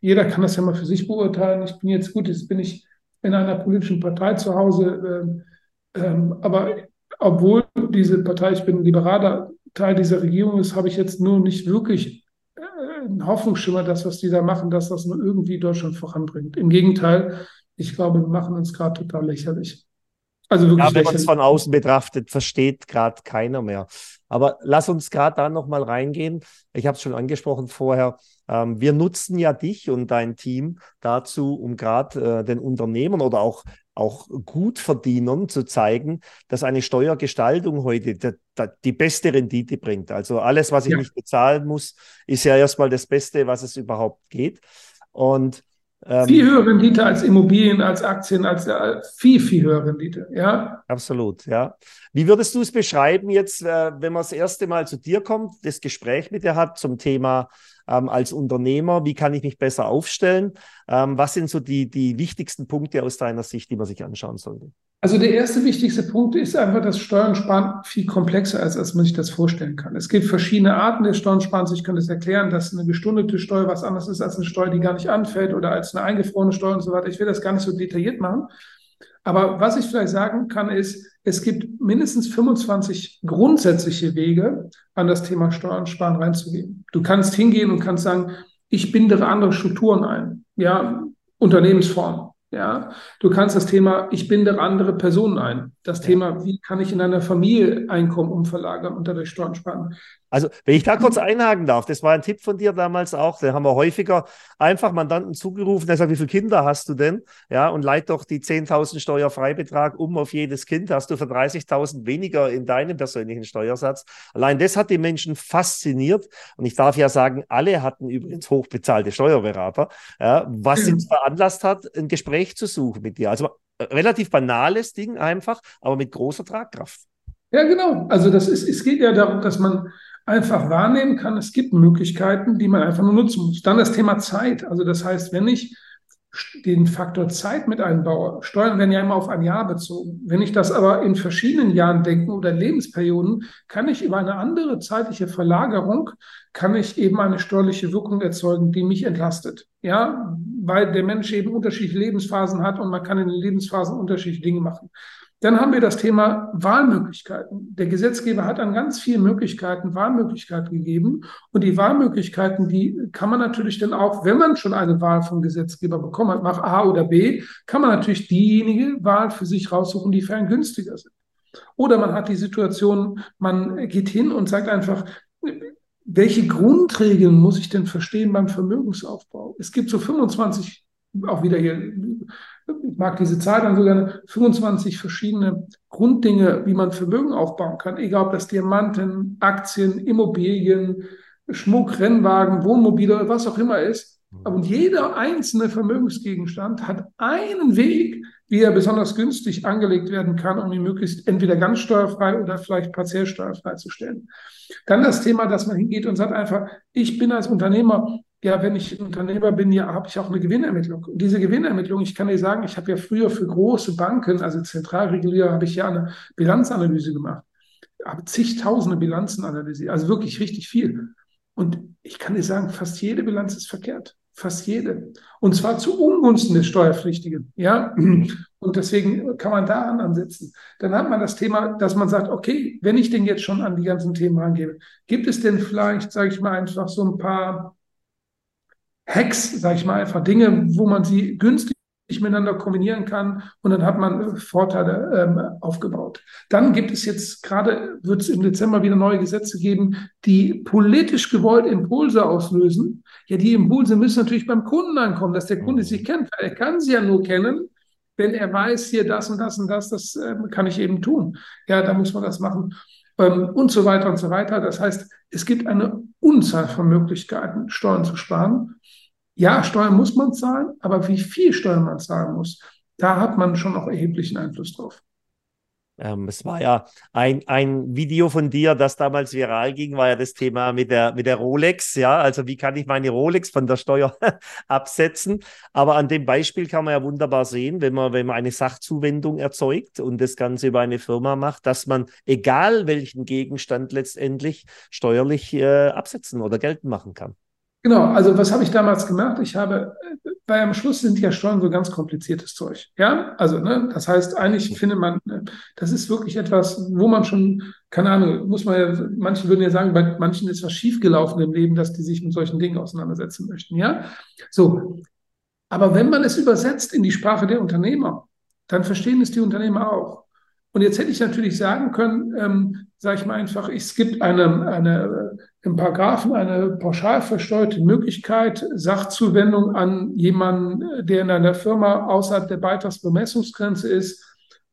jeder kann das ja mal für sich beurteilen. Ich bin jetzt gut, jetzt bin ich in einer politischen Partei zu Hause, äh, äh, aber obwohl diese Partei, ich bin liberaler Teil dieser Regierung ist, habe ich jetzt nur nicht wirklich ein Hoffnungsschimmer, das, was die da machen, dass das nur irgendwie Deutschland voranbringt. Im Gegenteil, ich glaube, wir machen uns gerade total lächerlich. Also wirklich ja, wenn man es von außen betrachtet, versteht gerade keiner mehr. Aber lass uns gerade da nochmal reingehen. Ich habe es schon angesprochen vorher. Ähm, wir nutzen ja dich und dein Team dazu, um gerade äh, den Unternehmern oder auch, auch Gutverdienern zu zeigen, dass eine Steuergestaltung heute die, die beste Rendite bringt. Also alles, was ich ja. nicht bezahlen muss, ist ja erstmal das Beste, was es überhaupt geht. Und ähm, viel höhere Rendite als Immobilien, als Aktien, als äh, viel, viel höhere Rendite, ja. Absolut, ja. Wie würdest du es beschreiben jetzt, äh, wenn man das erste Mal zu dir kommt, das Gespräch mit dir hat zum Thema ähm, als Unternehmer, wie kann ich mich besser aufstellen? Ähm, was sind so die, die wichtigsten Punkte aus deiner Sicht, die man sich anschauen sollte? Also der erste wichtigste Punkt ist einfach, dass Steuern sparen viel komplexer ist, als man sich das vorstellen kann. Es gibt verschiedene Arten des Steuersparens. Ich kann das erklären, dass eine gestundete Steuer was anderes ist als eine Steuer, die gar nicht anfällt oder als eine eingefrorene Steuer und so weiter. Ich will das gar nicht so detailliert machen. Aber was ich vielleicht sagen kann, ist, es gibt mindestens 25 grundsätzliche Wege, an das Thema Steuern sparen reinzugehen. Du kannst hingehen und kannst sagen, ich bindere andere Strukturen ein, ja, Unternehmensformen. Ja, du kannst das Thema, ich binde andere Personen ein. Das ja. Thema, wie kann ich in einer Familie Einkommen umverlagern und dadurch Steuern sparen? Also, wenn ich da kurz einhaken darf, das war ein Tipp von dir damals auch, den haben wir häufiger einfach Mandanten zugerufen, der sagt, wie viele Kinder hast du denn? Ja, und leit doch die 10.000 Steuerfreibetrag um auf jedes Kind, hast du für 30.000 weniger in deinem persönlichen Steuersatz. Allein das hat die Menschen fasziniert. Und ich darf ja sagen, alle hatten übrigens hochbezahlte Steuerberater, ja, was sie veranlasst hat, ein Gespräch zu suchen mit dir. Also relativ banales Ding einfach, aber mit großer Tragkraft. Ja, genau. Also das ist, es geht ja darum, dass man einfach wahrnehmen kann, es gibt Möglichkeiten, die man einfach nur nutzen muss. Dann das Thema Zeit. Also das heißt, wenn ich den Faktor Zeit mit einbaue, Steuern werden ja immer auf ein Jahr bezogen. Wenn ich das aber in verschiedenen Jahren denke oder Lebensperioden, kann ich über eine andere zeitliche Verlagerung, kann ich eben eine steuerliche Wirkung erzeugen, die mich entlastet. Ja, weil der Mensch eben unterschiedliche Lebensphasen hat und man kann in den Lebensphasen unterschiedliche Dinge machen. Dann haben wir das Thema Wahlmöglichkeiten. Der Gesetzgeber hat an ganz vielen Möglichkeiten Wahlmöglichkeiten gegeben. Und die Wahlmöglichkeiten, die kann man natürlich dann auch, wenn man schon eine Wahl vom Gesetzgeber bekommen hat, nach A oder B, kann man natürlich diejenige Wahl für sich raussuchen, die für einen günstiger sind. Oder man hat die Situation, man geht hin und sagt einfach, welche Grundregeln muss ich denn verstehen beim Vermögensaufbau? Es gibt so 25, auch wieder hier ich mag diese Zahl dann sogar 25 verschiedene Grunddinge, wie man Vermögen aufbauen kann, egal ob das Diamanten, Aktien, Immobilien, Schmuck, Rennwagen, Wohnmobile, was auch immer ist. Mhm. Und jeder einzelne Vermögensgegenstand hat einen Weg, wie er besonders günstig angelegt werden kann, um ihn möglichst entweder ganz steuerfrei oder vielleicht partiell steuerfrei zu stellen. Dann das Thema, dass man hingeht und sagt einfach, ich bin als Unternehmer ja, wenn ich Unternehmer bin, ja, habe ich auch eine Gewinnermittlung. Und diese Gewinnermittlung, ich kann dir sagen, ich habe ja früher für große Banken, also Zentralregulierer, habe ich ja eine Bilanzanalyse gemacht. Habe zigtausende Bilanzen analysiert, also wirklich richtig viel. Und ich kann dir sagen, fast jede Bilanz ist verkehrt. Fast jede. Und zwar zu Ungunsten des Steuerpflichtigen. Ja. Und deswegen kann man da ansetzen. Dann hat man das Thema, dass man sagt, okay, wenn ich denn jetzt schon an die ganzen Themen rangehe, gibt es denn vielleicht, sage ich mal, einfach so ein paar Hacks, sage ich mal, einfach Dinge, wo man sie günstig miteinander kombinieren kann und dann hat man Vorteile ähm, aufgebaut. Dann gibt es jetzt gerade, wird es im Dezember wieder neue Gesetze geben, die politisch gewollt Impulse auslösen. Ja, die Impulse müssen natürlich beim Kunden ankommen, dass der Kunde sie kennt. Er kann sie ja nur kennen, wenn er weiß, hier das und das und das, das ähm, kann ich eben tun. Ja, da muss man das machen ähm, und so weiter und so weiter. Das heißt, es gibt eine Unzahl von Möglichkeiten, Steuern zu sparen ja, Steuern muss man zahlen, aber wie viel Steuern man zahlen muss, da hat man schon auch erheblichen Einfluss drauf. Ähm, es war ja ein, ein Video von dir, das damals viral ging, war ja das Thema mit der, mit der Rolex. Ja, also wie kann ich meine Rolex von der Steuer absetzen? Aber an dem Beispiel kann man ja wunderbar sehen, wenn man, wenn man eine Sachzuwendung erzeugt und das Ganze über eine Firma macht, dass man, egal welchen Gegenstand letztendlich, steuerlich äh, absetzen oder geltend machen kann. Genau, also was habe ich damals gemacht? Ich habe, weil am Schluss sind ja Steuern so ganz kompliziertes Zeug. Ja, also, ne, das heißt, eigentlich findet man, das ist wirklich etwas, wo man schon, keine Ahnung, muss man ja, manche würden ja sagen, bei manchen ist was schiefgelaufen im Leben, dass die sich mit solchen Dingen auseinandersetzen möchten. Ja, so. Aber wenn man es übersetzt in die Sprache der Unternehmer, dann verstehen es die Unternehmer auch. Und jetzt hätte ich natürlich sagen können, ähm, sage ich mal einfach, es gibt eine, eine, im Paragraphen eine pauschal versteuerte Möglichkeit, Sachzuwendung an jemanden, der in einer Firma außerhalb der Beitragsbemessungsgrenze ist,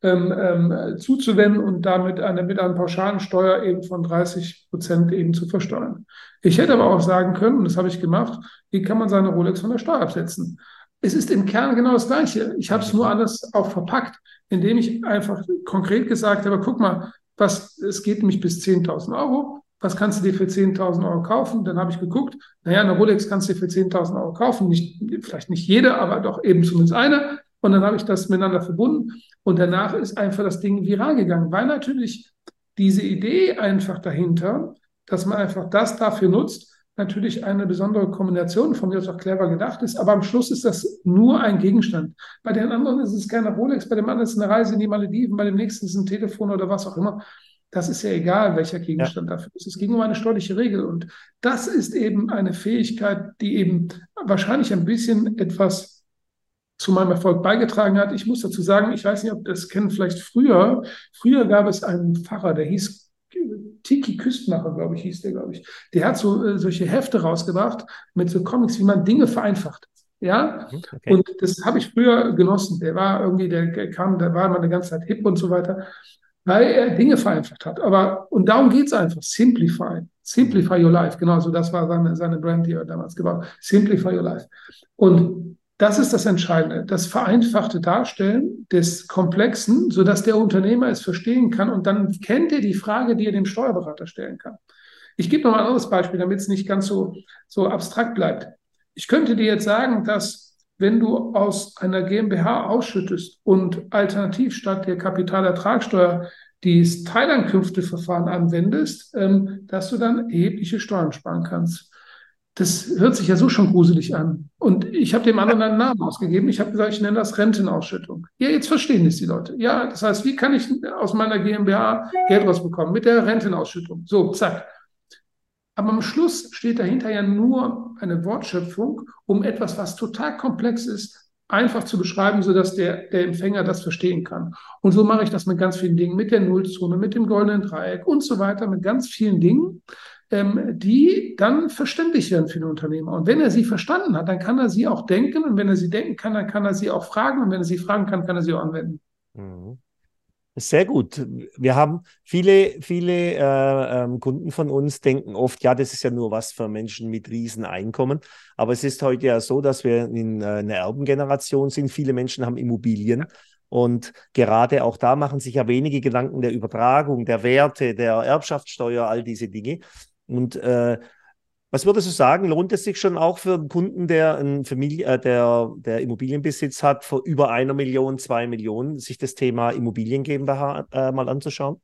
ähm, ähm, zuzuwenden und damit eine, mit einer pauschalen Steuer eben von 30 Prozent eben zu versteuern. Ich hätte aber auch sagen können, und das habe ich gemacht, wie kann man seine Rolex von der Steuer absetzen? Es ist im Kern genau das Gleiche. Ich habe es nur anders auch verpackt, indem ich einfach konkret gesagt habe, guck mal, was, es geht nämlich bis 10.000 Euro. Was kannst du dir für 10.000 Euro kaufen? Dann habe ich geguckt, naja, eine Rolex kannst du dir für 10.000 Euro kaufen. Nicht, vielleicht nicht jede, aber doch eben zumindest eine. Und dann habe ich das miteinander verbunden. Und danach ist einfach das Ding viral gegangen, weil natürlich diese Idee einfach dahinter, dass man einfach das dafür nutzt, natürlich eine besondere Kombination, von mir aus auch clever gedacht ist, aber am Schluss ist das nur ein Gegenstand. Bei den anderen ist es keine Rolex, bei dem anderen ist es eine Reise in die Malediven, bei dem nächsten ist ein Telefon oder was auch immer. Das ist ja egal, welcher Gegenstand ja. dafür ist. Es ging um eine steuerliche Regel. Und das ist eben eine Fähigkeit, die eben wahrscheinlich ein bisschen etwas zu meinem Erfolg beigetragen hat. Ich muss dazu sagen, ich weiß nicht, ob das kennen, vielleicht früher. Früher gab es einen Pfarrer, der hieß Tiki Küstenmacher, glaube ich, hieß der, glaube ich. Der hat so äh, solche Hefte rausgebracht mit so Comics, wie man Dinge vereinfacht. Ja, mhm, okay. und das habe ich früher genossen. Der war irgendwie, der kam, der war immer eine ganze Zeit hip und so weiter, weil er Dinge vereinfacht hat. Aber, und darum geht es einfach. Simplify. Simplify your life. Genau, so das war seine, seine Brand, die er damals gebaut hat. Simplify your life. Und das ist das Entscheidende, das vereinfachte Darstellen des Komplexen, sodass der Unternehmer es verstehen kann und dann kennt er die Frage, die er dem Steuerberater stellen kann. Ich gebe noch ein anderes Beispiel, damit es nicht ganz so, so abstrakt bleibt. Ich könnte dir jetzt sagen, dass wenn du aus einer GmbH ausschüttest und alternativ statt der Kapitalertragssteuer die Teilankünfteverfahren anwendest, ähm, dass du dann erhebliche Steuern sparen kannst. Das hört sich ja so schon gruselig an. Und ich habe dem anderen einen Namen ausgegeben. Ich habe gesagt, ich nenne das Rentenausschüttung. Ja, jetzt verstehen es die Leute. Ja, das heißt, wie kann ich aus meiner GmbH Geld rausbekommen? Mit der Rentenausschüttung. So, zack. Aber am Schluss steht dahinter ja nur eine Wortschöpfung, um etwas, was total komplex ist, einfach zu beschreiben, sodass der, der Empfänger das verstehen kann. Und so mache ich das mit ganz vielen Dingen, mit der Nullzone, mit dem goldenen Dreieck und so weiter, mit ganz vielen Dingen die dann verständlich werden für den Unternehmer. Und wenn er sie verstanden hat, dann kann er sie auch denken. Und wenn er sie denken kann, dann kann er sie auch fragen. Und wenn er sie fragen kann, kann er sie auch anwenden. Mhm. Sehr gut. Wir haben viele, viele äh, ähm, Kunden von uns denken oft, ja, das ist ja nur was für Menschen mit Rieseneinkommen. Aber es ist heute ja so, dass wir in äh, einer Erbengeneration sind. Viele Menschen haben Immobilien. Und gerade auch da machen sich ja wenige Gedanken der Übertragung, der Werte, der Erbschaftssteuer, all diese Dinge. Und äh, was würdest du sagen, lohnt es sich schon auch für einen Kunden, der, ein Familie, äh, der, der Immobilienbesitz hat, vor über einer Million, zwei Millionen, sich das Thema Immobilien GmbH äh, mal anzuschauen?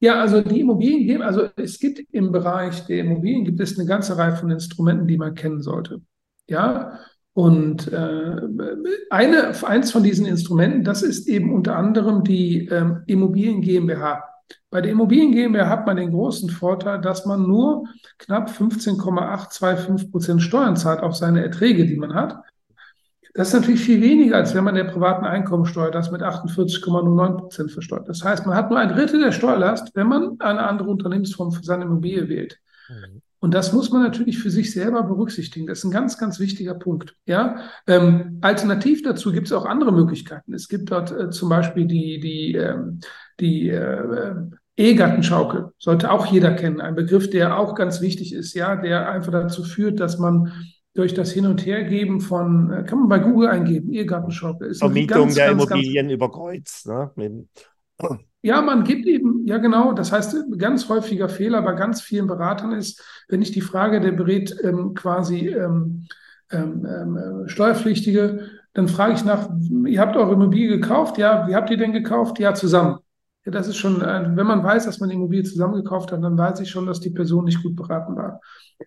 Ja, also die Immobilien also es gibt im Bereich der Immobilien gibt es eine ganze Reihe von Instrumenten, die man kennen sollte. Ja, und äh, eine, eins von diesen Instrumenten, das ist eben unter anderem die ähm, Immobilien GmbH. Bei der Immobilien GmbH hat man den großen Vorteil, dass man nur knapp 15,825 Prozent Steuern zahlt auf seine Erträge, die man hat. Das ist natürlich viel weniger, als wenn man der privaten Einkommensteuer das mit 48,09 Prozent versteuert. Das heißt, man hat nur ein Drittel der Steuerlast, wenn man eine andere Unternehmensform für seine Immobilie wählt. Mhm. Und das muss man natürlich für sich selber berücksichtigen. Das ist ein ganz, ganz wichtiger Punkt. Ja, ähm, alternativ dazu gibt es auch andere Möglichkeiten. Es gibt dort äh, zum Beispiel die, die, ähm, die äh, Ehegattenschaukel. Sollte auch jeder kennen. Ein Begriff, der auch ganz wichtig ist. Ja, der einfach dazu führt, dass man durch das Hin- und Hergeben von, äh, kann man bei Google eingeben, Ehegattenschaukel. Ist Vermietung ganz, der ganz, Immobilien ganz, über Kreuz. Ne? Ja, man gibt eben, ja genau, das heißt, ganz häufiger Fehler bei ganz vielen Beratern ist, wenn ich die Frage, der berät ähm, quasi ähm, ähm, ähm, Steuerpflichtige, dann frage ich nach, ihr habt eure Immobilie gekauft? Ja, wie habt ihr denn gekauft? Ja, zusammen. Ja, das ist schon, äh, wenn man weiß, dass man die Immobilie zusammen gekauft hat, dann weiß ich schon, dass die Person nicht gut beraten war.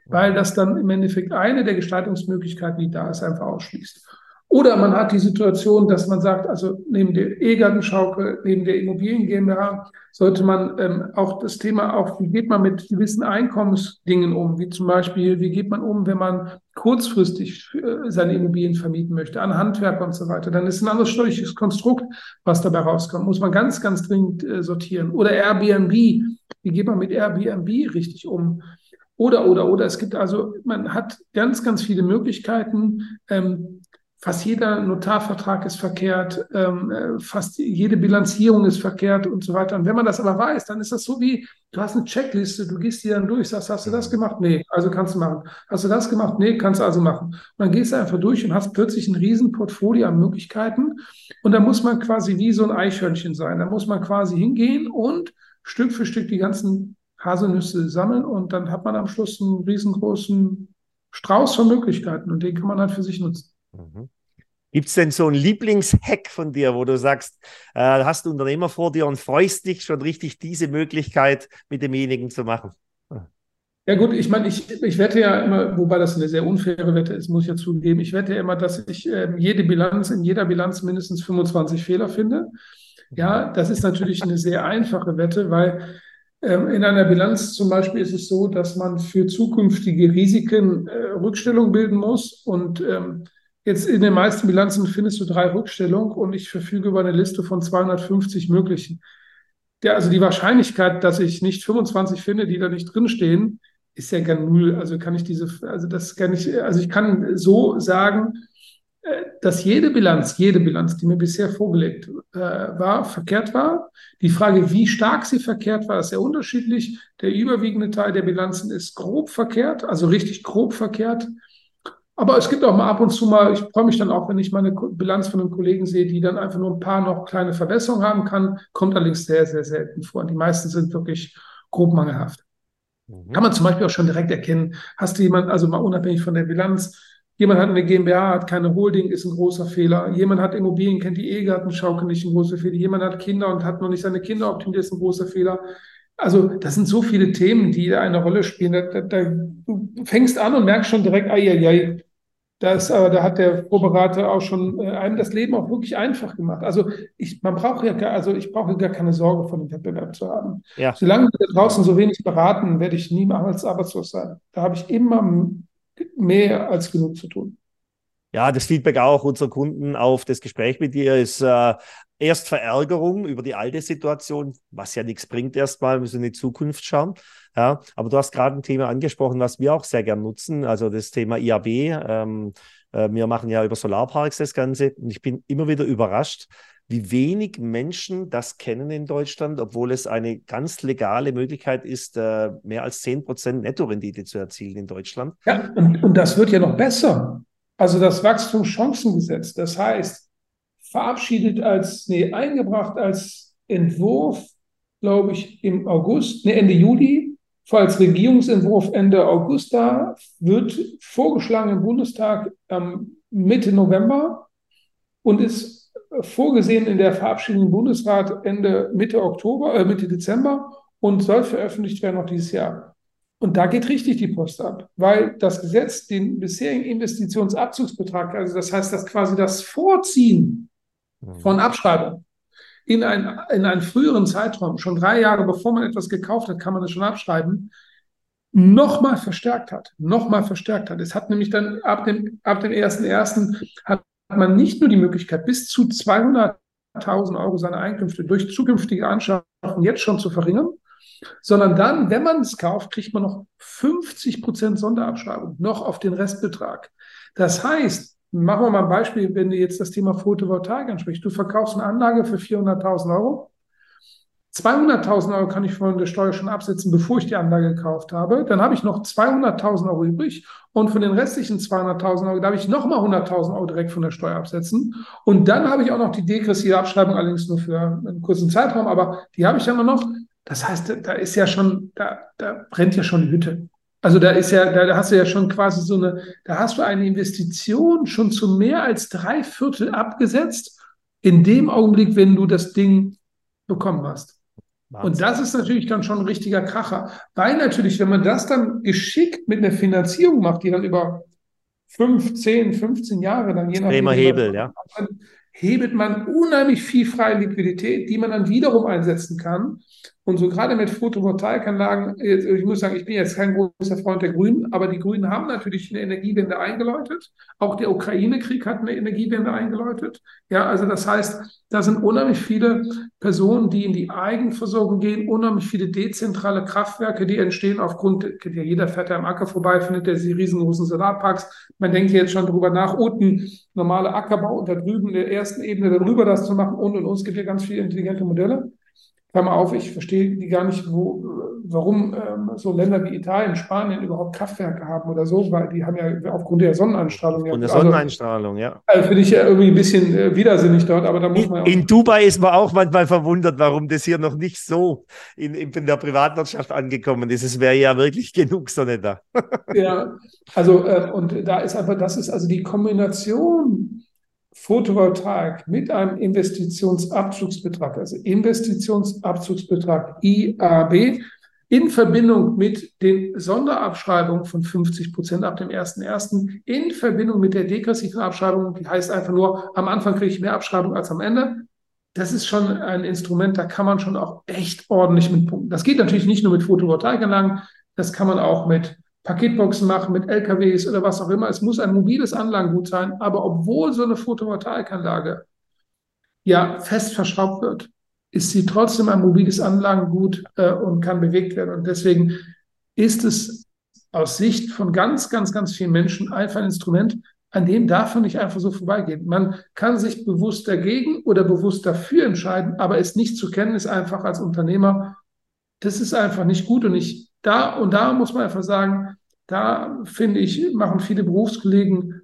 Weil das dann im Endeffekt eine der Gestaltungsmöglichkeiten, die da ist, einfach ausschließt. Oder man hat die Situation, dass man sagt, also neben der Ehegattenschaukel, neben der Immobilien GmbH, sollte man ähm, auch das Thema auch, wie geht man mit gewissen Einkommensdingen um, wie zum Beispiel, wie geht man um, wenn man kurzfristig äh, seine Immobilien vermieten möchte, an Handwerker und so weiter. Dann ist ein anderes steuerliches Konstrukt, was dabei rauskommt. Muss man ganz, ganz dringend äh, sortieren. Oder Airbnb, wie geht man mit Airbnb richtig um? Oder, oder, oder. Es gibt also, man hat ganz, ganz viele Möglichkeiten, ähm, Fast jeder Notarvertrag ist verkehrt, ähm, äh, fast jede Bilanzierung ist verkehrt und so weiter. Und wenn man das aber weiß, dann ist das so wie, du hast eine Checkliste, du gehst die dann durch, sagst, hast du das mhm. gemacht? Nee, also kannst du machen. Hast du das gemacht? Nee, kannst du also machen. Und dann gehst du einfach durch und hast plötzlich ein riesen Portfolio an Möglichkeiten. Und da muss man quasi wie so ein Eichhörnchen sein. Da muss man quasi hingehen und Stück für Stück die ganzen Haselnüsse sammeln und dann hat man am Schluss einen riesengroßen Strauß von Möglichkeiten und den kann man halt für sich nutzen. Mhm. Gibt es denn so einen Lieblingshack von dir, wo du sagst, äh, hast du Unternehmer vor dir und freust dich schon richtig, diese Möglichkeit mit demjenigen zu machen? Ja gut, ich meine, ich, ich wette ja immer, wobei das eine sehr unfaire Wette ist, muss ich ja zugeben, ich wette ja immer, dass ich äh, jede Bilanz, in jeder Bilanz mindestens 25 Fehler finde. Ja, das ist natürlich eine sehr einfache Wette, weil ähm, in einer Bilanz zum Beispiel ist es so, dass man für zukünftige Risiken äh, Rückstellung bilden muss und ähm, Jetzt in den meisten Bilanzen findest du drei Rückstellungen und ich verfüge über eine Liste von 250 möglichen. Der, also die Wahrscheinlichkeit, dass ich nicht 25 finde, die da nicht drinstehen, ist ja gar null. Also kann ich diese, also das kann ich, also ich kann so sagen, äh, dass jede Bilanz, jede Bilanz, die mir bisher vorgelegt äh, war, verkehrt war. Die Frage, wie stark sie verkehrt war, ist sehr unterschiedlich. Der überwiegende Teil der Bilanzen ist grob verkehrt, also richtig grob verkehrt. Aber es gibt auch mal ab und zu mal, ich freue mich dann auch, wenn ich meine Bilanz von einem Kollegen sehe, die dann einfach nur ein paar noch kleine Verbesserungen haben kann, kommt allerdings sehr, sehr selten vor. Und die meisten sind wirklich grob mangelhaft. Mhm. Kann man zum Beispiel auch schon direkt erkennen, hast du jemand, also mal unabhängig von der Bilanz, jemand hat eine GmbH, hat keine Holding, ist ein großer Fehler. Jemand hat Immobilien, kennt die Ehegattenschaukel, nicht ein großer Fehler. Jemand hat Kinder und hat noch nicht seine Kinder optimiert, ist ein großer Fehler. Also das sind so viele Themen, die da eine Rolle spielen. Da, da, da, du fängst an und merkst schon direkt, ai, ai, ai, das, aber da hat der Vorberater auch schon äh, einem das Leben auch wirklich einfach gemacht. Also ich, man braucht ja gar, also ich brauche gar keine Sorge vor dem Wettbewerb zu haben. Ja. Solange wir draußen so wenig beraten, werde ich niemals arbeitslos sein. Da habe ich immer mehr als genug zu tun. Ja, das Feedback auch unserer Kunden auf das Gespräch mit dir ist äh, erst Verärgerung über die alte Situation, was ja nichts bringt erstmal, müssen in die Zukunft schauen. Ja, aber du hast gerade ein Thema angesprochen, was wir auch sehr gern nutzen, also das Thema IAB. Ähm, äh, wir machen ja über Solarparks das Ganze und ich bin immer wieder überrascht, wie wenig Menschen das kennen in Deutschland, obwohl es eine ganz legale Möglichkeit ist, äh, mehr als 10% Nettorendite zu erzielen in Deutschland. Ja, und, und das wird ja noch besser. Also das Wachstumschancengesetz, das heißt, verabschiedet als, nee, eingebracht als Entwurf, glaube ich, im August, nee, Ende Juli, falls Regierungsentwurf Ende August da, wird vorgeschlagen im Bundestag ähm, Mitte November und ist vorgesehen in der Verabschiedung im Bundesrat Ende Mitte Oktober, äh, Mitte Dezember und soll veröffentlicht werden noch dieses Jahr. Und da geht richtig die Post ab, weil das Gesetz den bisherigen Investitionsabzugsbetrag, also das heißt, dass quasi das Vorziehen. Von Abschreibung in, ein, in einen früheren Zeitraum, schon drei Jahre bevor man etwas gekauft hat, kann man es schon abschreiben, nochmal verstärkt hat, nochmal verstärkt hat. Es hat nämlich dann ab dem, ab dem 1.1. hat man nicht nur die Möglichkeit, bis zu 200.000 Euro seine Einkünfte durch zukünftige Anschaffungen jetzt schon zu verringern, sondern dann, wenn man es kauft, kriegt man noch 50 Prozent Sonderabschreibung, noch auf den Restbetrag. Das heißt, machen wir mal ein Beispiel, wenn du jetzt das Thema Photovoltaik ansprichst. Du verkaufst eine Anlage für 400.000 Euro. 200.000 Euro kann ich von der Steuer schon absetzen, bevor ich die Anlage gekauft habe. Dann habe ich noch 200.000 Euro übrig und von den restlichen 200.000 Euro darf ich nochmal 100.000 Euro direkt von der Steuer absetzen. Und dann habe ich auch noch die degressive Abschreibung, allerdings nur für einen kurzen Zeitraum, aber die habe ich dann noch. Das heißt, da ist ja schon, da, da brennt ja schon die Hütte. Also da ist ja, da, hast du ja schon quasi so eine, da hast du eine Investition schon zu mehr als drei Viertel abgesetzt in dem Augenblick, wenn du das Ding bekommen hast. Wahnsinn. Und das ist natürlich dann schon ein richtiger Kracher. Weil natürlich, wenn man das dann geschickt mit einer Finanzierung macht, die dann über fünf, zehn, 15 Jahre dann je nachdem. Hebel, ja hebelt man unheimlich viel freie Liquidität, die man dann wiederum einsetzen kann. Und so gerade mit Photovoltaikanlagen, ich muss sagen, ich bin jetzt kein großer Freund der Grünen, aber die Grünen haben natürlich eine Energiewende eingeläutet. Auch der Ukraine-Krieg hat eine Energiewende eingeläutet. Ja, also das heißt, da sind unheimlich viele Personen, die in die Eigenversorgung gehen, unheimlich viele dezentrale Kraftwerke, die entstehen aufgrund, ja, jeder fährt ja am Acker vorbei, findet der riesigen Solarparks. Man denkt jetzt schon darüber nach, unten normale Ackerbau und da drüben in der ersten Ebene darüber das zu machen und und uns gibt ja ganz viele intelligente Modelle. Klammer auf, ich verstehe die gar nicht, wo, warum ähm, so Länder wie Italien, Spanien überhaupt Kraftwerke haben oder so, weil die haben ja aufgrund der Sonneneinstrahlung. Und der also, Sonneneinstrahlung, ja. Also finde ich ja irgendwie ein bisschen äh, widersinnig dort, aber da muss man. In, in Dubai ist man auch manchmal verwundert, warum das hier noch nicht so in, in der Privatwirtschaft angekommen ist. Es wäre ja wirklich genug Sonne da. ja, also äh, und da ist einfach, das ist also die Kombination Photovoltaik mit einem Investitionsabzugsbetrag, also Investitionsabzugsbetrag IAB, in Verbindung mit den Sonderabschreibungen von 50 Prozent ab dem 1.1., in Verbindung mit der degressiven Abschreibung, die heißt einfach nur, am Anfang kriege ich mehr Abschreibung als am Ende. Das ist schon ein Instrument, da kann man schon auch echt ordentlich mit punkten. Das geht natürlich nicht nur mit Photovoltaikanlagen, das kann man auch mit Paketboxen machen mit LKWs oder was auch immer. Es muss ein mobiles Anlagengut sein, aber obwohl so eine Photovoltaikanlage ja fest verschraubt wird, ist sie trotzdem ein mobiles Anlagengut äh, und kann bewegt werden. Und deswegen ist es aus Sicht von ganz, ganz, ganz vielen Menschen einfach ein Instrument, an dem darf man nicht einfach so vorbeigehen. Man kann sich bewusst dagegen oder bewusst dafür entscheiden, aber es nicht zu kennen, ist einfach als Unternehmer, das ist einfach nicht gut. Und ich da, und da muss man einfach sagen, da finde ich, machen viele Berufskollegen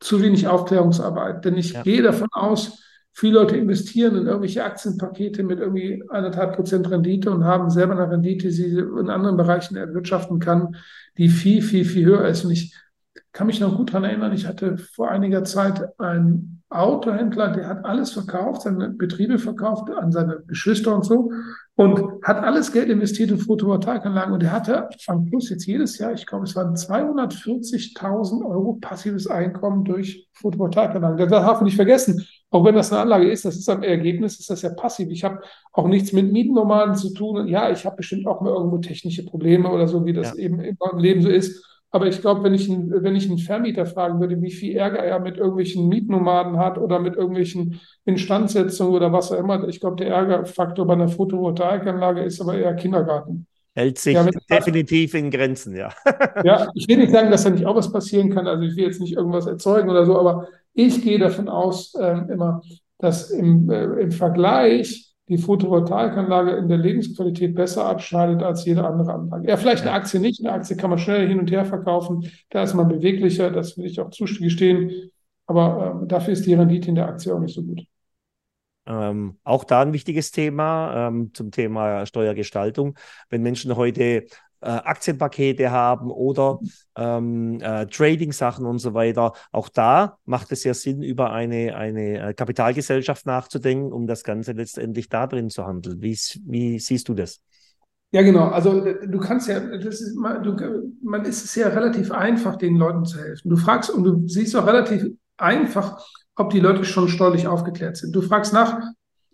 zu wenig Aufklärungsarbeit. Denn ich ja. gehe davon aus, viele Leute investieren in irgendwelche Aktienpakete mit irgendwie anderthalb Prozent Rendite und haben selber eine Rendite, die sie in anderen Bereichen erwirtschaften kann, die viel, viel, viel höher ist. Und ich kann mich noch gut daran erinnern, ich hatte vor einiger Zeit ein Autohändler, der hat alles verkauft, seine Betriebe verkauft an seine Geschwister und so und hat alles Geld investiert in Photovoltaikanlagen und er hatte am Schluss jetzt jedes Jahr, ich glaube, es waren 240.000 Euro passives Einkommen durch Photovoltaikanlagen. Das darf man nicht vergessen. Auch wenn das eine Anlage ist, das ist am Ergebnis, ist das ja passiv. Ich habe auch nichts mit Mietennomaden zu tun. Ja, ich habe bestimmt auch mal irgendwo technische Probleme oder so, wie das ja. eben im Leben so ist. Aber ich glaube, wenn ich, wenn ich einen Vermieter fragen würde, wie viel Ärger er mit irgendwelchen Mietnomaden hat oder mit irgendwelchen Instandsetzungen oder was auch immer, ich glaube, der Ärgerfaktor bei einer Photovoltaikanlage ist aber eher Kindergarten. Hält sich ja, definitiv in Grenzen, ja. ja, ich will nicht sagen, dass da nicht auch was passieren kann. Also ich will jetzt nicht irgendwas erzeugen oder so, aber ich gehe davon aus äh, immer, dass im, äh, im Vergleich die Photovoltaikanlage in der Lebensqualität besser abschneidet als jede andere Anlage. Ja, vielleicht eine Aktie nicht. Eine Aktie kann man schneller hin und her verkaufen. Da ist man beweglicher. Das will ich auch zugestehen. Aber äh, dafür ist die Rendite in der Aktie auch nicht so gut. Ähm, auch da ein wichtiges Thema ähm, zum Thema Steuergestaltung. Wenn Menschen heute äh, Aktienpakete haben oder ähm, äh, Trading-Sachen und so weiter. Auch da macht es ja Sinn, über eine, eine äh, Kapitalgesellschaft nachzudenken, um das Ganze letztendlich da drin zu handeln. Wie, wie siehst du das? Ja, genau. Also äh, du kannst ja, das ist, du, man ist es ja relativ einfach, den Leuten zu helfen. Du fragst und du siehst auch relativ einfach, ob die Leute schon steuerlich aufgeklärt sind. Du fragst nach,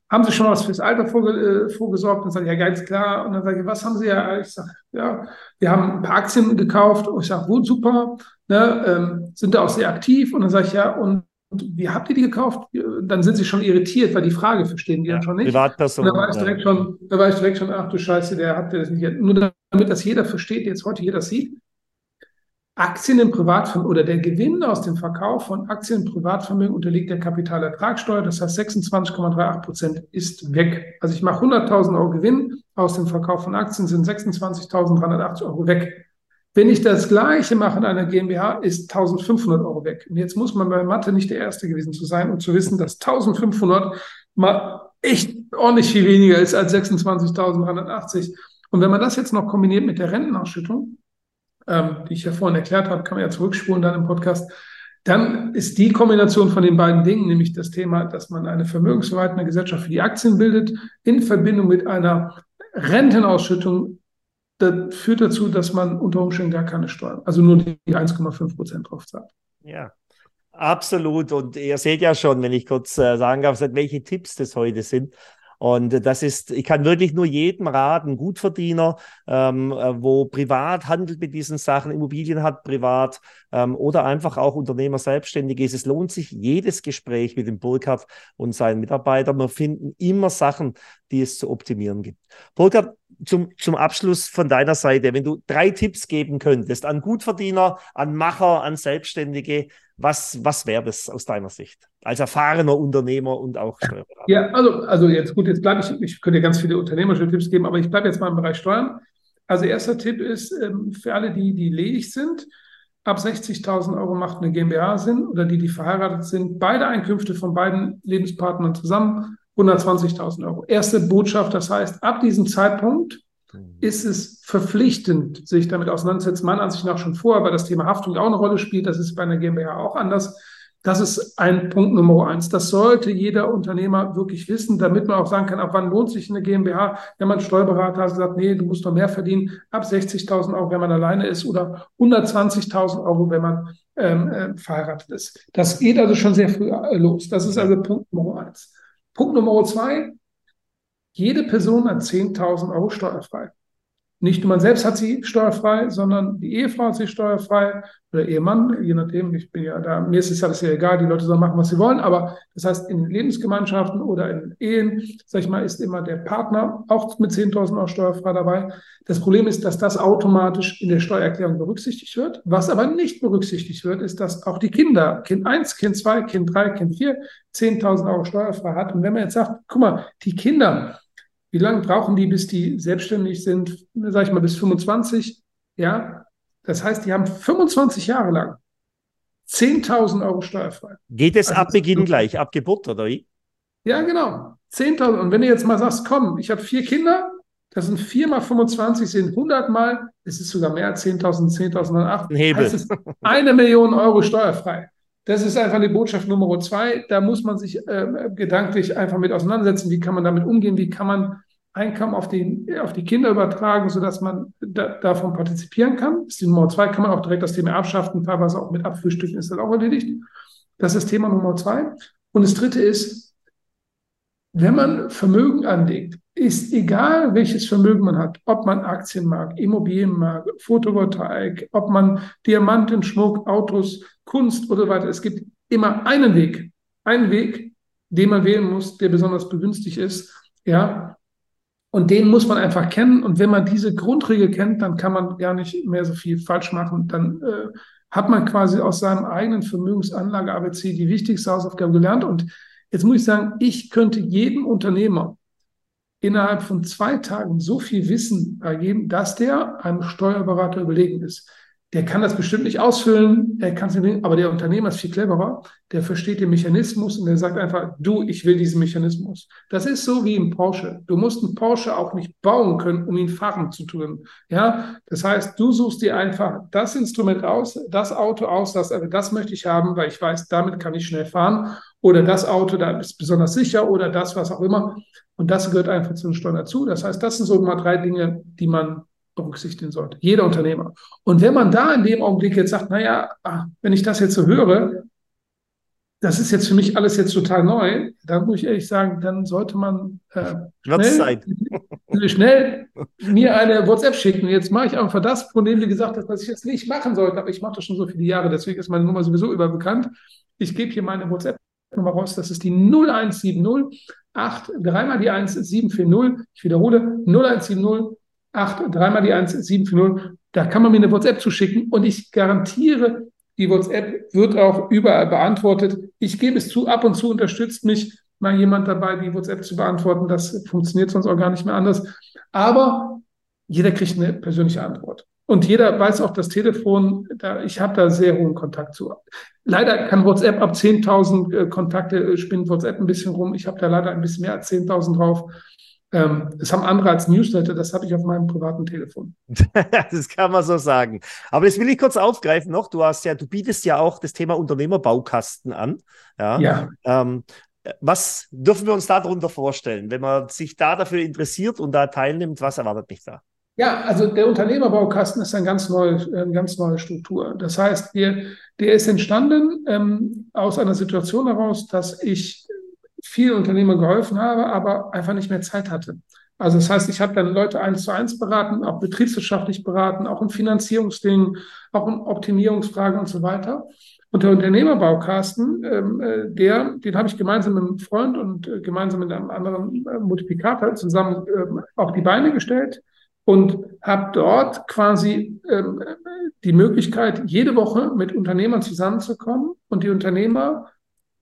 haben Sie schon was fürs Alter vorge äh, vorgesorgt? Und sage ich, ja, ganz klar. Und dann sage ich, was haben Sie ja? Ich sage, ja, wir haben ein paar Aktien gekauft. Und ich sage, gut, super. Ne, ähm, sind da auch sehr aktiv. Und dann sage ich, ja, und, und wie habt ihr die gekauft? Dann sind sie schon irritiert, weil die Frage verstehen die ja, dann schon nicht. Privatperson. Und da war ich direkt schon, da war ich direkt schon, ach du Scheiße, der hat das nicht. Nur damit das jeder versteht, jetzt heute jeder sieht. Aktien im Privatvermögen oder der Gewinn aus dem Verkauf von Aktien im Privatvermögen unterliegt der Kapitalertragssteuer. Das heißt, 26,38 Prozent ist weg. Also ich mache 100.000 Euro Gewinn aus dem Verkauf von Aktien, sind 26.380 Euro weg. Wenn ich das Gleiche mache in einer GmbH, ist 1.500 Euro weg. Und jetzt muss man bei Mathe nicht der Erste gewesen zu sein, um zu wissen, dass 1.500 mal echt ordentlich viel weniger ist als 26.380. Und wenn man das jetzt noch kombiniert mit der Rentenausschüttung, ähm, die ich ja vorhin erklärt habe, kann man ja zurückspulen dann im Podcast. Dann ist die Kombination von den beiden Dingen, nämlich das Thema, dass man eine vermögensverwaltende Gesellschaft für die Aktien bildet, in Verbindung mit einer Rentenausschüttung, das führt dazu, dass man unter Umständen gar keine Steuern, also nur die 1,5 Prozent drauf zahlt. Ja, absolut. Und ihr seht ja schon, wenn ich kurz äh, sagen darf, welche Tipps das heute sind. Und das ist, ich kann wirklich nur jedem raten, Gutverdiener, ähm, äh, wo privat handelt mit diesen Sachen, Immobilien hat privat ähm, oder einfach auch Unternehmer selbstständig ist. Es lohnt sich jedes Gespräch mit dem Burkhardt und seinen Mitarbeitern. Wir finden immer Sachen, die es zu optimieren gibt. Burkhardt, zum, zum Abschluss von deiner Seite, wenn du drei Tipps geben könntest an Gutverdiener, an Macher, an Selbstständige, was, was wäre das aus deiner Sicht? Als erfahrener Unternehmer und auch Steuerberater. Ja, also, also jetzt gut, jetzt bleibe ich, ich könnte ganz viele unternehmerische Tipps geben, aber ich bleibe jetzt mal im Bereich Steuern. Also erster Tipp ist ähm, für alle, die, die ledig sind, ab 60.000 Euro macht eine GmbH Sinn oder die, die verheiratet sind, beide Einkünfte von beiden Lebenspartnern zusammen 120.000 Euro. Erste Botschaft, das heißt, ab diesem Zeitpunkt mhm. ist es verpflichtend, sich damit auseinanderzusetzen. Meiner Ansicht nach schon vorher, weil das Thema Haftung auch eine Rolle spielt. Das ist bei einer GmbH auch anders. Das ist ein Punkt Nummer eins. Das sollte jeder Unternehmer wirklich wissen, damit man auch sagen kann, ab wann lohnt sich eine GmbH. Wenn man Steuerberater hat, sagt, nee, du musst doch mehr verdienen. Ab 60.000 Euro, wenn man alleine ist oder 120.000 Euro, wenn man ähm, äh, verheiratet ist. Das geht also schon sehr früh los. Das ist also Punkt Nummer eins. Punkt Nummer zwei. Jede Person hat 10.000 Euro steuerfrei. Nicht nur man selbst hat sie steuerfrei, sondern die Ehefrau hat sie steuerfrei oder Ehemann, je nachdem. Ich bin ja da, mir ist es alles sehr egal, die Leute sollen machen, was sie wollen. Aber das heißt, in Lebensgemeinschaften oder in Ehen, sag ich mal, ist immer der Partner auch mit 10.000 Euro steuerfrei dabei. Das Problem ist, dass das automatisch in der Steuererklärung berücksichtigt wird. Was aber nicht berücksichtigt wird, ist, dass auch die Kinder, Kind 1, Kind 2, Kind 3, Kind 4, 10.000 Euro steuerfrei hat. Und wenn man jetzt sagt, guck mal, die Kinder, wie lange brauchen die, bis die selbstständig sind? Sag ich mal, bis 25. Ja, das heißt, die haben 25 Jahre lang 10.000 Euro steuerfrei. Geht es also ab Beginn gleich, ab Geburt oder wie? Ja, genau. 10.000. Und wenn du jetzt mal sagst, komm, ich habe vier Kinder, das sind 4 mal 25, sind 100 mal, es ist sogar mehr als 10.000, 10.000 8. Ein Hebel. Eine Million Euro steuerfrei. Das ist einfach die Botschaft Nummer zwei. Da muss man sich äh, gedanklich einfach mit auseinandersetzen. Wie kann man damit umgehen? Wie kann man Einkommen auf die, auf die Kinder übertragen, sodass man da, davon partizipieren kann? Das ist die Nummer zwei. Kann man auch direkt das Thema Erbschaften, teilweise auch mit Abfrühstücken, ist das auch erledigt. Das ist Thema Nummer zwei. Und das dritte ist, wenn man Vermögen anlegt, ist egal, welches Vermögen man hat, ob man Aktien mag, Immobilien mag, Photovoltaik, ob man Diamanten, Schmuck, Autos, Kunst oder so weiter. Es gibt immer einen Weg, einen Weg, den man wählen muss, der besonders begünstigt ist. Ja, und den muss man einfach kennen. Und wenn man diese Grundregel kennt, dann kann man gar nicht mehr so viel falsch machen. Dann äh, hat man quasi aus seinem eigenen Vermögensanlage ABC die wichtigste Hausaufgabe gelernt. Und Jetzt muss ich sagen, ich könnte jedem Unternehmer innerhalb von zwei Tagen so viel Wissen ergeben, dass der einem Steuerberater überlegen ist. Der kann das bestimmt nicht ausfüllen, er kann es nicht, aber der Unternehmer ist viel cleverer, der versteht den Mechanismus und der sagt einfach, du, ich will diesen Mechanismus. Das ist so wie im Porsche. Du musst einen Porsche auch nicht bauen können, um ihn fahren zu tun. Ja, das heißt, du suchst dir einfach das Instrument aus, das Auto aus, das, das möchte ich haben, weil ich weiß, damit kann ich schnell fahren oder das Auto, da ist besonders sicher oder das, was auch immer. Und das gehört einfach zu den Steuern dazu. Das heißt, das sind so mal drei Dinge, die man berücksichtigen sollte. Jeder Unternehmer. Und wenn man da in dem Augenblick jetzt sagt, naja, ah, wenn ich das jetzt so höre, das ist jetzt für mich alles jetzt total neu, dann muss ich ehrlich sagen, dann sollte man äh, schnell, schnell, mir eine WhatsApp schicken. Jetzt mache ich einfach das, von dem du gesagt hast, was ich jetzt nicht machen sollte, aber ich mache das schon so viele Jahre, deswegen ist meine Nummer sowieso überbekannt. Ich gebe hier meine WhatsApp-Nummer raus, das ist die 0170 8, dreimal die 1, 740. Ich wiederhole, 0170 8, dreimal die 1, 740. Da kann man mir eine WhatsApp zuschicken und ich garantiere, die WhatsApp wird auch überall beantwortet. Ich gebe es zu, ab und zu unterstützt mich mal jemand dabei, die WhatsApp zu beantworten. Das funktioniert sonst auch gar nicht mehr anders. Aber jeder kriegt eine persönliche Antwort. Und jeder weiß auch das Telefon, da, ich habe da sehr hohen Kontakt zu. Leider kann WhatsApp ab 10.000 äh, Kontakte, äh, spinnt WhatsApp ein bisschen rum. Ich habe da leider ein bisschen mehr als 10.000 drauf. Ähm, das haben andere als Newsletter, das habe ich auf meinem privaten Telefon. das kann man so sagen. Aber das will ich kurz aufgreifen noch. Du hast ja, du bietest ja auch das Thema Unternehmerbaukasten an. Ja. ja. Ähm, was dürfen wir uns darunter vorstellen, wenn man sich da dafür interessiert und da teilnimmt? Was erwartet mich da? Ja, also der Unternehmerbaukasten ist eine ganz neue, eine ganz neue Struktur. Das heißt, der, der ist entstanden ähm, aus einer Situation heraus, dass ich vielen Unternehmern geholfen habe, aber einfach nicht mehr Zeit hatte. Also das heißt, ich habe dann Leute eins zu eins beraten, auch betriebswirtschaftlich beraten, auch in Finanzierungsdingen, auch in Optimierungsfragen und so weiter. Und der Unternehmerbaukasten, ähm, äh, der, den habe ich gemeinsam mit einem Freund und äh, gemeinsam mit einem anderen äh, Multiplikator zusammen äh, auf die Beine gestellt und habe dort quasi ähm, die Möglichkeit, jede Woche mit Unternehmern zusammenzukommen und die Unternehmer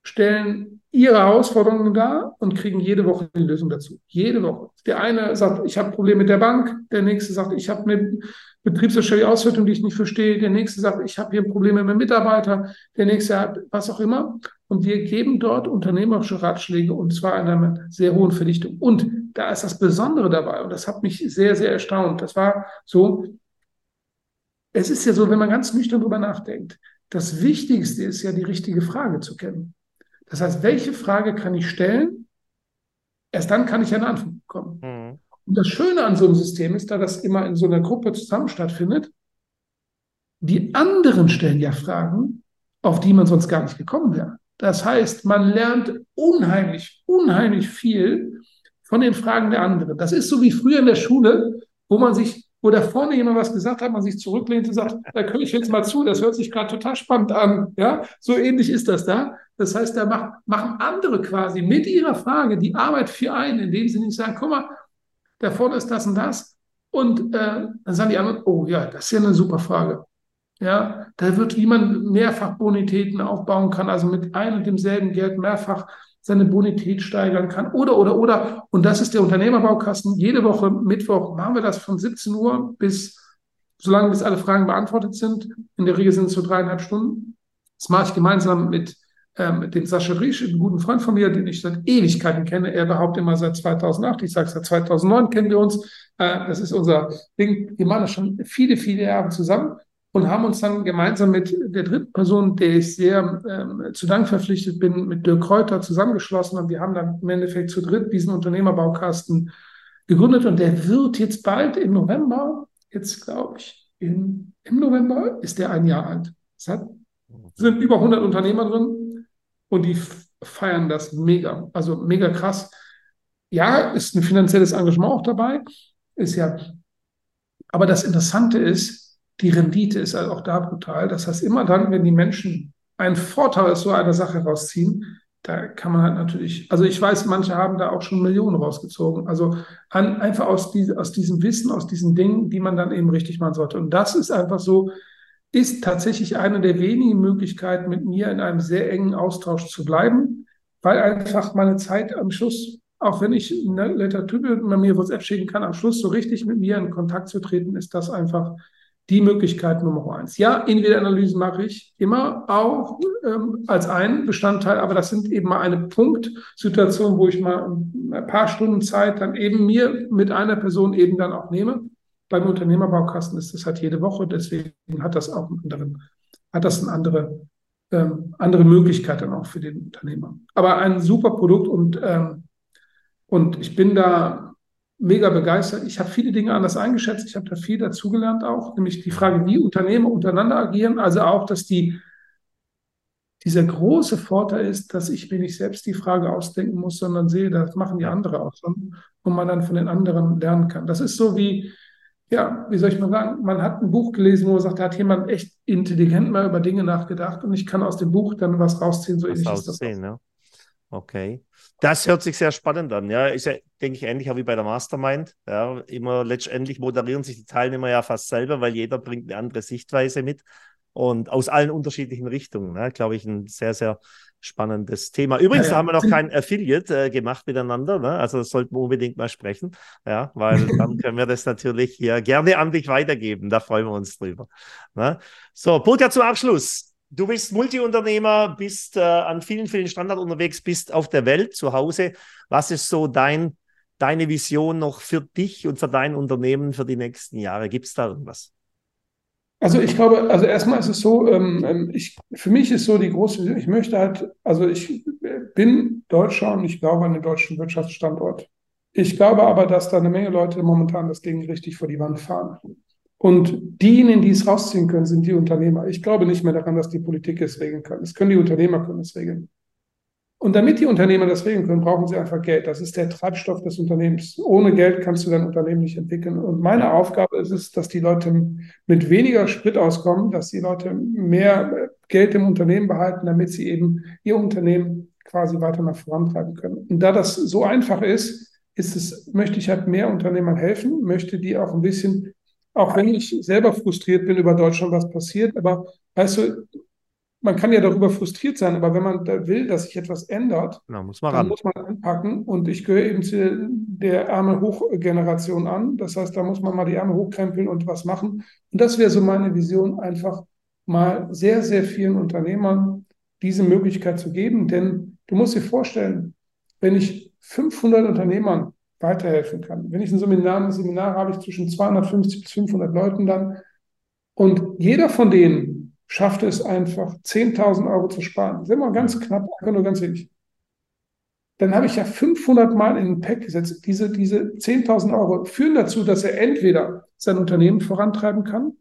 stellen ihre Herausforderungen dar und kriegen jede Woche eine Lösung dazu. Jede Woche. Der eine sagt, ich habe Probleme mit der Bank. Der nächste sagt, ich habe eine betriebswirtschaftliche Auswertung, die ich nicht verstehe. Der nächste sagt, ich habe hier Probleme mit Mitarbeitern. Der nächste hat was auch immer. Und wir geben dort unternehmerische Ratschläge und zwar in einer sehr hohen Verdichtung. Und da ist das Besondere dabei und das hat mich sehr, sehr erstaunt. Das war so, es ist ja so, wenn man ganz nüchtern drüber nachdenkt, das Wichtigste ist ja, die richtige Frage zu kennen. Das heißt, welche Frage kann ich stellen? Erst dann kann ich eine Antwort bekommen. Mhm. Und das Schöne an so einem System ist, da das immer in so einer Gruppe zusammen stattfindet, die anderen stellen ja Fragen, auf die man sonst gar nicht gekommen wäre. Das heißt, man lernt unheimlich, unheimlich viel von den Fragen der anderen. Das ist so wie früher in der Schule, wo man sich wo da vorne jemand was gesagt hat, man sich zurücklehnt und sagt, da höre ich jetzt mal zu, das hört sich gerade total spannend an. Ja, so ähnlich ist das da. Das heißt, da mach, machen andere quasi mit ihrer Frage die Arbeit für einen, indem sie nicht sagen, guck mal, da vorne ist das und das. Und äh, dann sagen die anderen, oh ja, das ist ja eine super Frage. Ja, da wird, wie man mehrfach Bonitäten aufbauen kann, also mit ein und demselben Geld mehrfach seine Bonität steigern kann. Oder, oder, oder. Und das ist der Unternehmerbaukasten. Jede Woche Mittwoch machen wir das von 17 Uhr bis, solange bis alle Fragen beantwortet sind. In der Regel sind es so dreieinhalb Stunden. Das mache ich gemeinsam mit ähm, dem Sascha Riesch, einem guten Freund von mir, den ich seit Ewigkeiten kenne. Er behauptet immer seit 2008. Ich sage seit 2009 kennen wir uns. Äh, das ist unser Ding. Wir machen das schon viele, viele Jahre zusammen. und haben uns dann gemeinsam mit der dritten Person, der ich sehr ähm, zu Dank verpflichtet bin, mit Dirk Kräuter zusammengeschlossen und wir haben dann im Endeffekt zu dritt diesen Unternehmerbaukasten gegründet und der wird jetzt bald im November, jetzt glaube ich, in, im November ist der ein Jahr alt. Es hat, sind über 100 Unternehmer drin und die feiern das mega, also mega krass. Ja, ist ein finanzielles Engagement auch dabei, ist ja, aber das Interessante ist, die Rendite ist also auch da brutal. Das heißt, immer dann, wenn die Menschen einen Vorteil aus so einer Sache rausziehen, da kann man halt natürlich, also ich weiß, manche haben da auch schon Millionen rausgezogen. Also an, einfach aus, die, aus diesem Wissen, aus diesen Dingen, die man dann eben richtig machen sollte. Und das ist einfach so, ist tatsächlich eine der wenigen Möglichkeiten, mit mir in einem sehr engen Austausch zu bleiben, weil einfach meine Zeit am Schluss, auch wenn ich eine Literatur bei mir WhatsApp schicken kann, am Schluss so richtig mit mir in Kontakt zu treten, ist das einfach die Möglichkeit Nummer eins. Ja, Individualanalysen mache ich immer auch ähm, als einen Bestandteil, aber das sind eben mal eine Punktsituation, wo ich mal ein paar Stunden Zeit dann eben mir mit einer Person eben dann auch nehme. Beim Unternehmerbaukasten ist das halt jede Woche, deswegen hat das auch einen anderen, hat das eine andere, ähm, andere Möglichkeit dann auch für den Unternehmer. Aber ein super Produkt und, ähm, und ich bin da mega begeistert. Ich habe viele Dinge anders eingeschätzt. Ich habe da viel dazugelernt auch, nämlich die Frage, wie Unternehmen untereinander agieren. Also auch, dass die, dieser große Vorteil ist, dass ich mir nicht selbst die Frage ausdenken muss, sondern sehe, das machen die anderen auch schon und man dann von den anderen lernen kann. Das ist so wie, ja, wie soll ich mal sagen, man hat ein Buch gelesen, wo man sagt, da hat jemand echt intelligent mal über Dinge nachgedacht und ich kann aus dem Buch dann was rausziehen, so ähnlich ist das. Ja. Okay. Das hört sich sehr spannend an. Ja, ist ja, denke ich, ähnlich auch wie bei der Mastermind. Ja, immer letztendlich moderieren sich die Teilnehmer ja fast selber, weil jeder bringt eine andere Sichtweise mit und aus allen unterschiedlichen Richtungen. Ne? Glaube ich, ein sehr, sehr spannendes Thema. Übrigens ja, ja. haben wir noch kein Affiliate äh, gemacht miteinander. Ne? Also das sollten wir unbedingt mal sprechen. Ja, weil dann können wir das natürlich hier gerne an dich weitergeben. Da freuen wir uns drüber. Ne? So, Burka zum Abschluss. Du bist Multiunternehmer, bist äh, an vielen, vielen Standorten unterwegs, bist auf der Welt zu Hause. Was ist so dein, deine Vision noch für dich und für dein Unternehmen für die nächsten Jahre? Gibt es da irgendwas? Also ich glaube, also erstmal ist es so, ähm, ähm, ich, für mich ist so die große ich möchte halt, also ich bin Deutscher und ich glaube an den deutschen Wirtschaftsstandort. Ich glaube aber, dass da eine Menge Leute momentan das Ding richtig vor die Wand fahren. Und diejenigen, die es rausziehen können, sind die Unternehmer. Ich glaube nicht mehr daran, dass die Politik es regeln kann. Es können die Unternehmer können es regeln. Und damit die Unternehmer das regeln können, brauchen sie einfach Geld. Das ist der Treibstoff des Unternehmens. Ohne Geld kannst du dein Unternehmen nicht entwickeln. Und meine Aufgabe ist es, dass die Leute mit weniger Sprit auskommen, dass die Leute mehr Geld im Unternehmen behalten, damit sie eben ihr Unternehmen quasi weiter nach vorantreiben können. Und da das so einfach ist, ist es, möchte ich halt mehr Unternehmern helfen, möchte die auch ein bisschen auch wenn ich selber frustriert bin über Deutschland, was passiert. Aber weißt du, man kann ja darüber frustriert sein, aber wenn man da will, dass sich etwas ändert, Na, muss man dann ran. muss man anpacken. Und ich gehöre eben zu der Ärmel-Hoch-Generation an. Das heißt, da muss man mal die Ärmel hochkrempeln und was machen. Und das wäre so meine Vision, einfach mal sehr, sehr vielen Unternehmern diese Möglichkeit zu geben. Denn du musst dir vorstellen, wenn ich 500 Unternehmern weiterhelfen kann. Wenn ich ein Seminar, ein Seminar habe ich zwischen 250 bis 500 Leuten dann und jeder von denen schafft es einfach 10.000 Euro zu sparen. Das ist immer ganz knapp, einfach nur ganz wenig. Dann habe ich ja 500 Mal in ein Pack gesetzt. Diese, diese 10.000 Euro führen dazu, dass er entweder sein Unternehmen vorantreiben kann,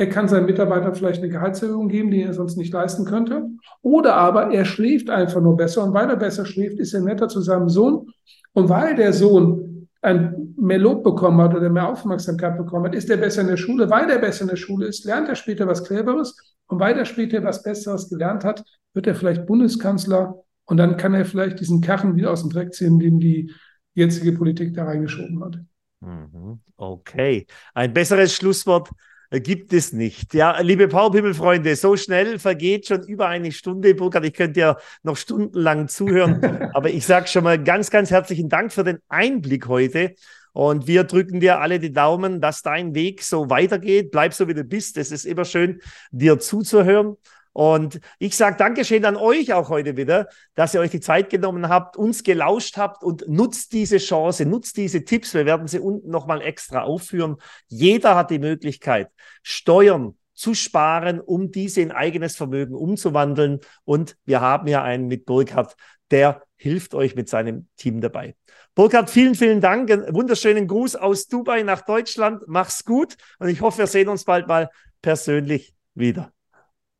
er kann seinen Mitarbeitern vielleicht eine Gehaltserhöhung geben, die er sonst nicht leisten könnte. Oder aber er schläft einfach nur besser. Und weil er besser schläft, ist er netter zu seinem Sohn und weil der Sohn ein mehr Lob bekommen hat oder mehr Aufmerksamkeit bekommen hat, ist er besser in der Schule. Weil er besser in der Schule ist, lernt er später was Cleveres. Und weil er später was Besseres gelernt hat, wird er vielleicht Bundeskanzler. Und dann kann er vielleicht diesen Karren wieder aus dem Dreck ziehen, den die jetzige Politik da reingeschoben hat. Mhm. Okay. Ein besseres Schlusswort gibt es nicht. Ja, liebe Powerpimmel-Freunde, so schnell vergeht schon über eine Stunde, Burkhard. Ich könnte ja noch stundenlang zuhören, aber ich sage schon mal ganz, ganz herzlichen Dank für den Einblick heute. Und wir drücken dir alle die Daumen, dass dein Weg so weitergeht. Bleib so, wie du bist. Es ist immer schön, dir zuzuhören. Und ich sage Dankeschön an euch auch heute wieder, dass ihr euch die Zeit genommen habt, uns gelauscht habt und nutzt diese Chance, nutzt diese Tipps. Wir werden sie unten nochmal extra aufführen. Jeder hat die Möglichkeit, Steuern zu sparen, um diese in eigenes Vermögen umzuwandeln. Und wir haben ja einen mit Burkhard, der hilft euch mit seinem Team dabei. Burkhard, vielen, vielen Dank. Einen wunderschönen Gruß aus Dubai nach Deutschland. Mach's gut und ich hoffe, wir sehen uns bald mal persönlich wieder.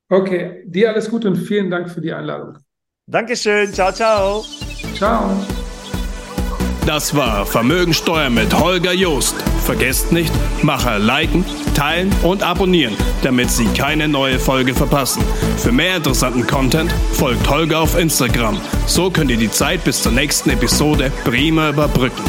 Okay, dir alles Gute und vielen Dank für die Einladung. Dankeschön. Ciao, ciao. Ciao. Das war Vermögensteuer mit Holger Joost. Vergesst nicht, Macher liken, teilen und abonnieren, damit Sie keine neue Folge verpassen. Für mehr interessanten Content folgt Holger auf Instagram. So könnt ihr die Zeit bis zur nächsten Episode prima überbrücken.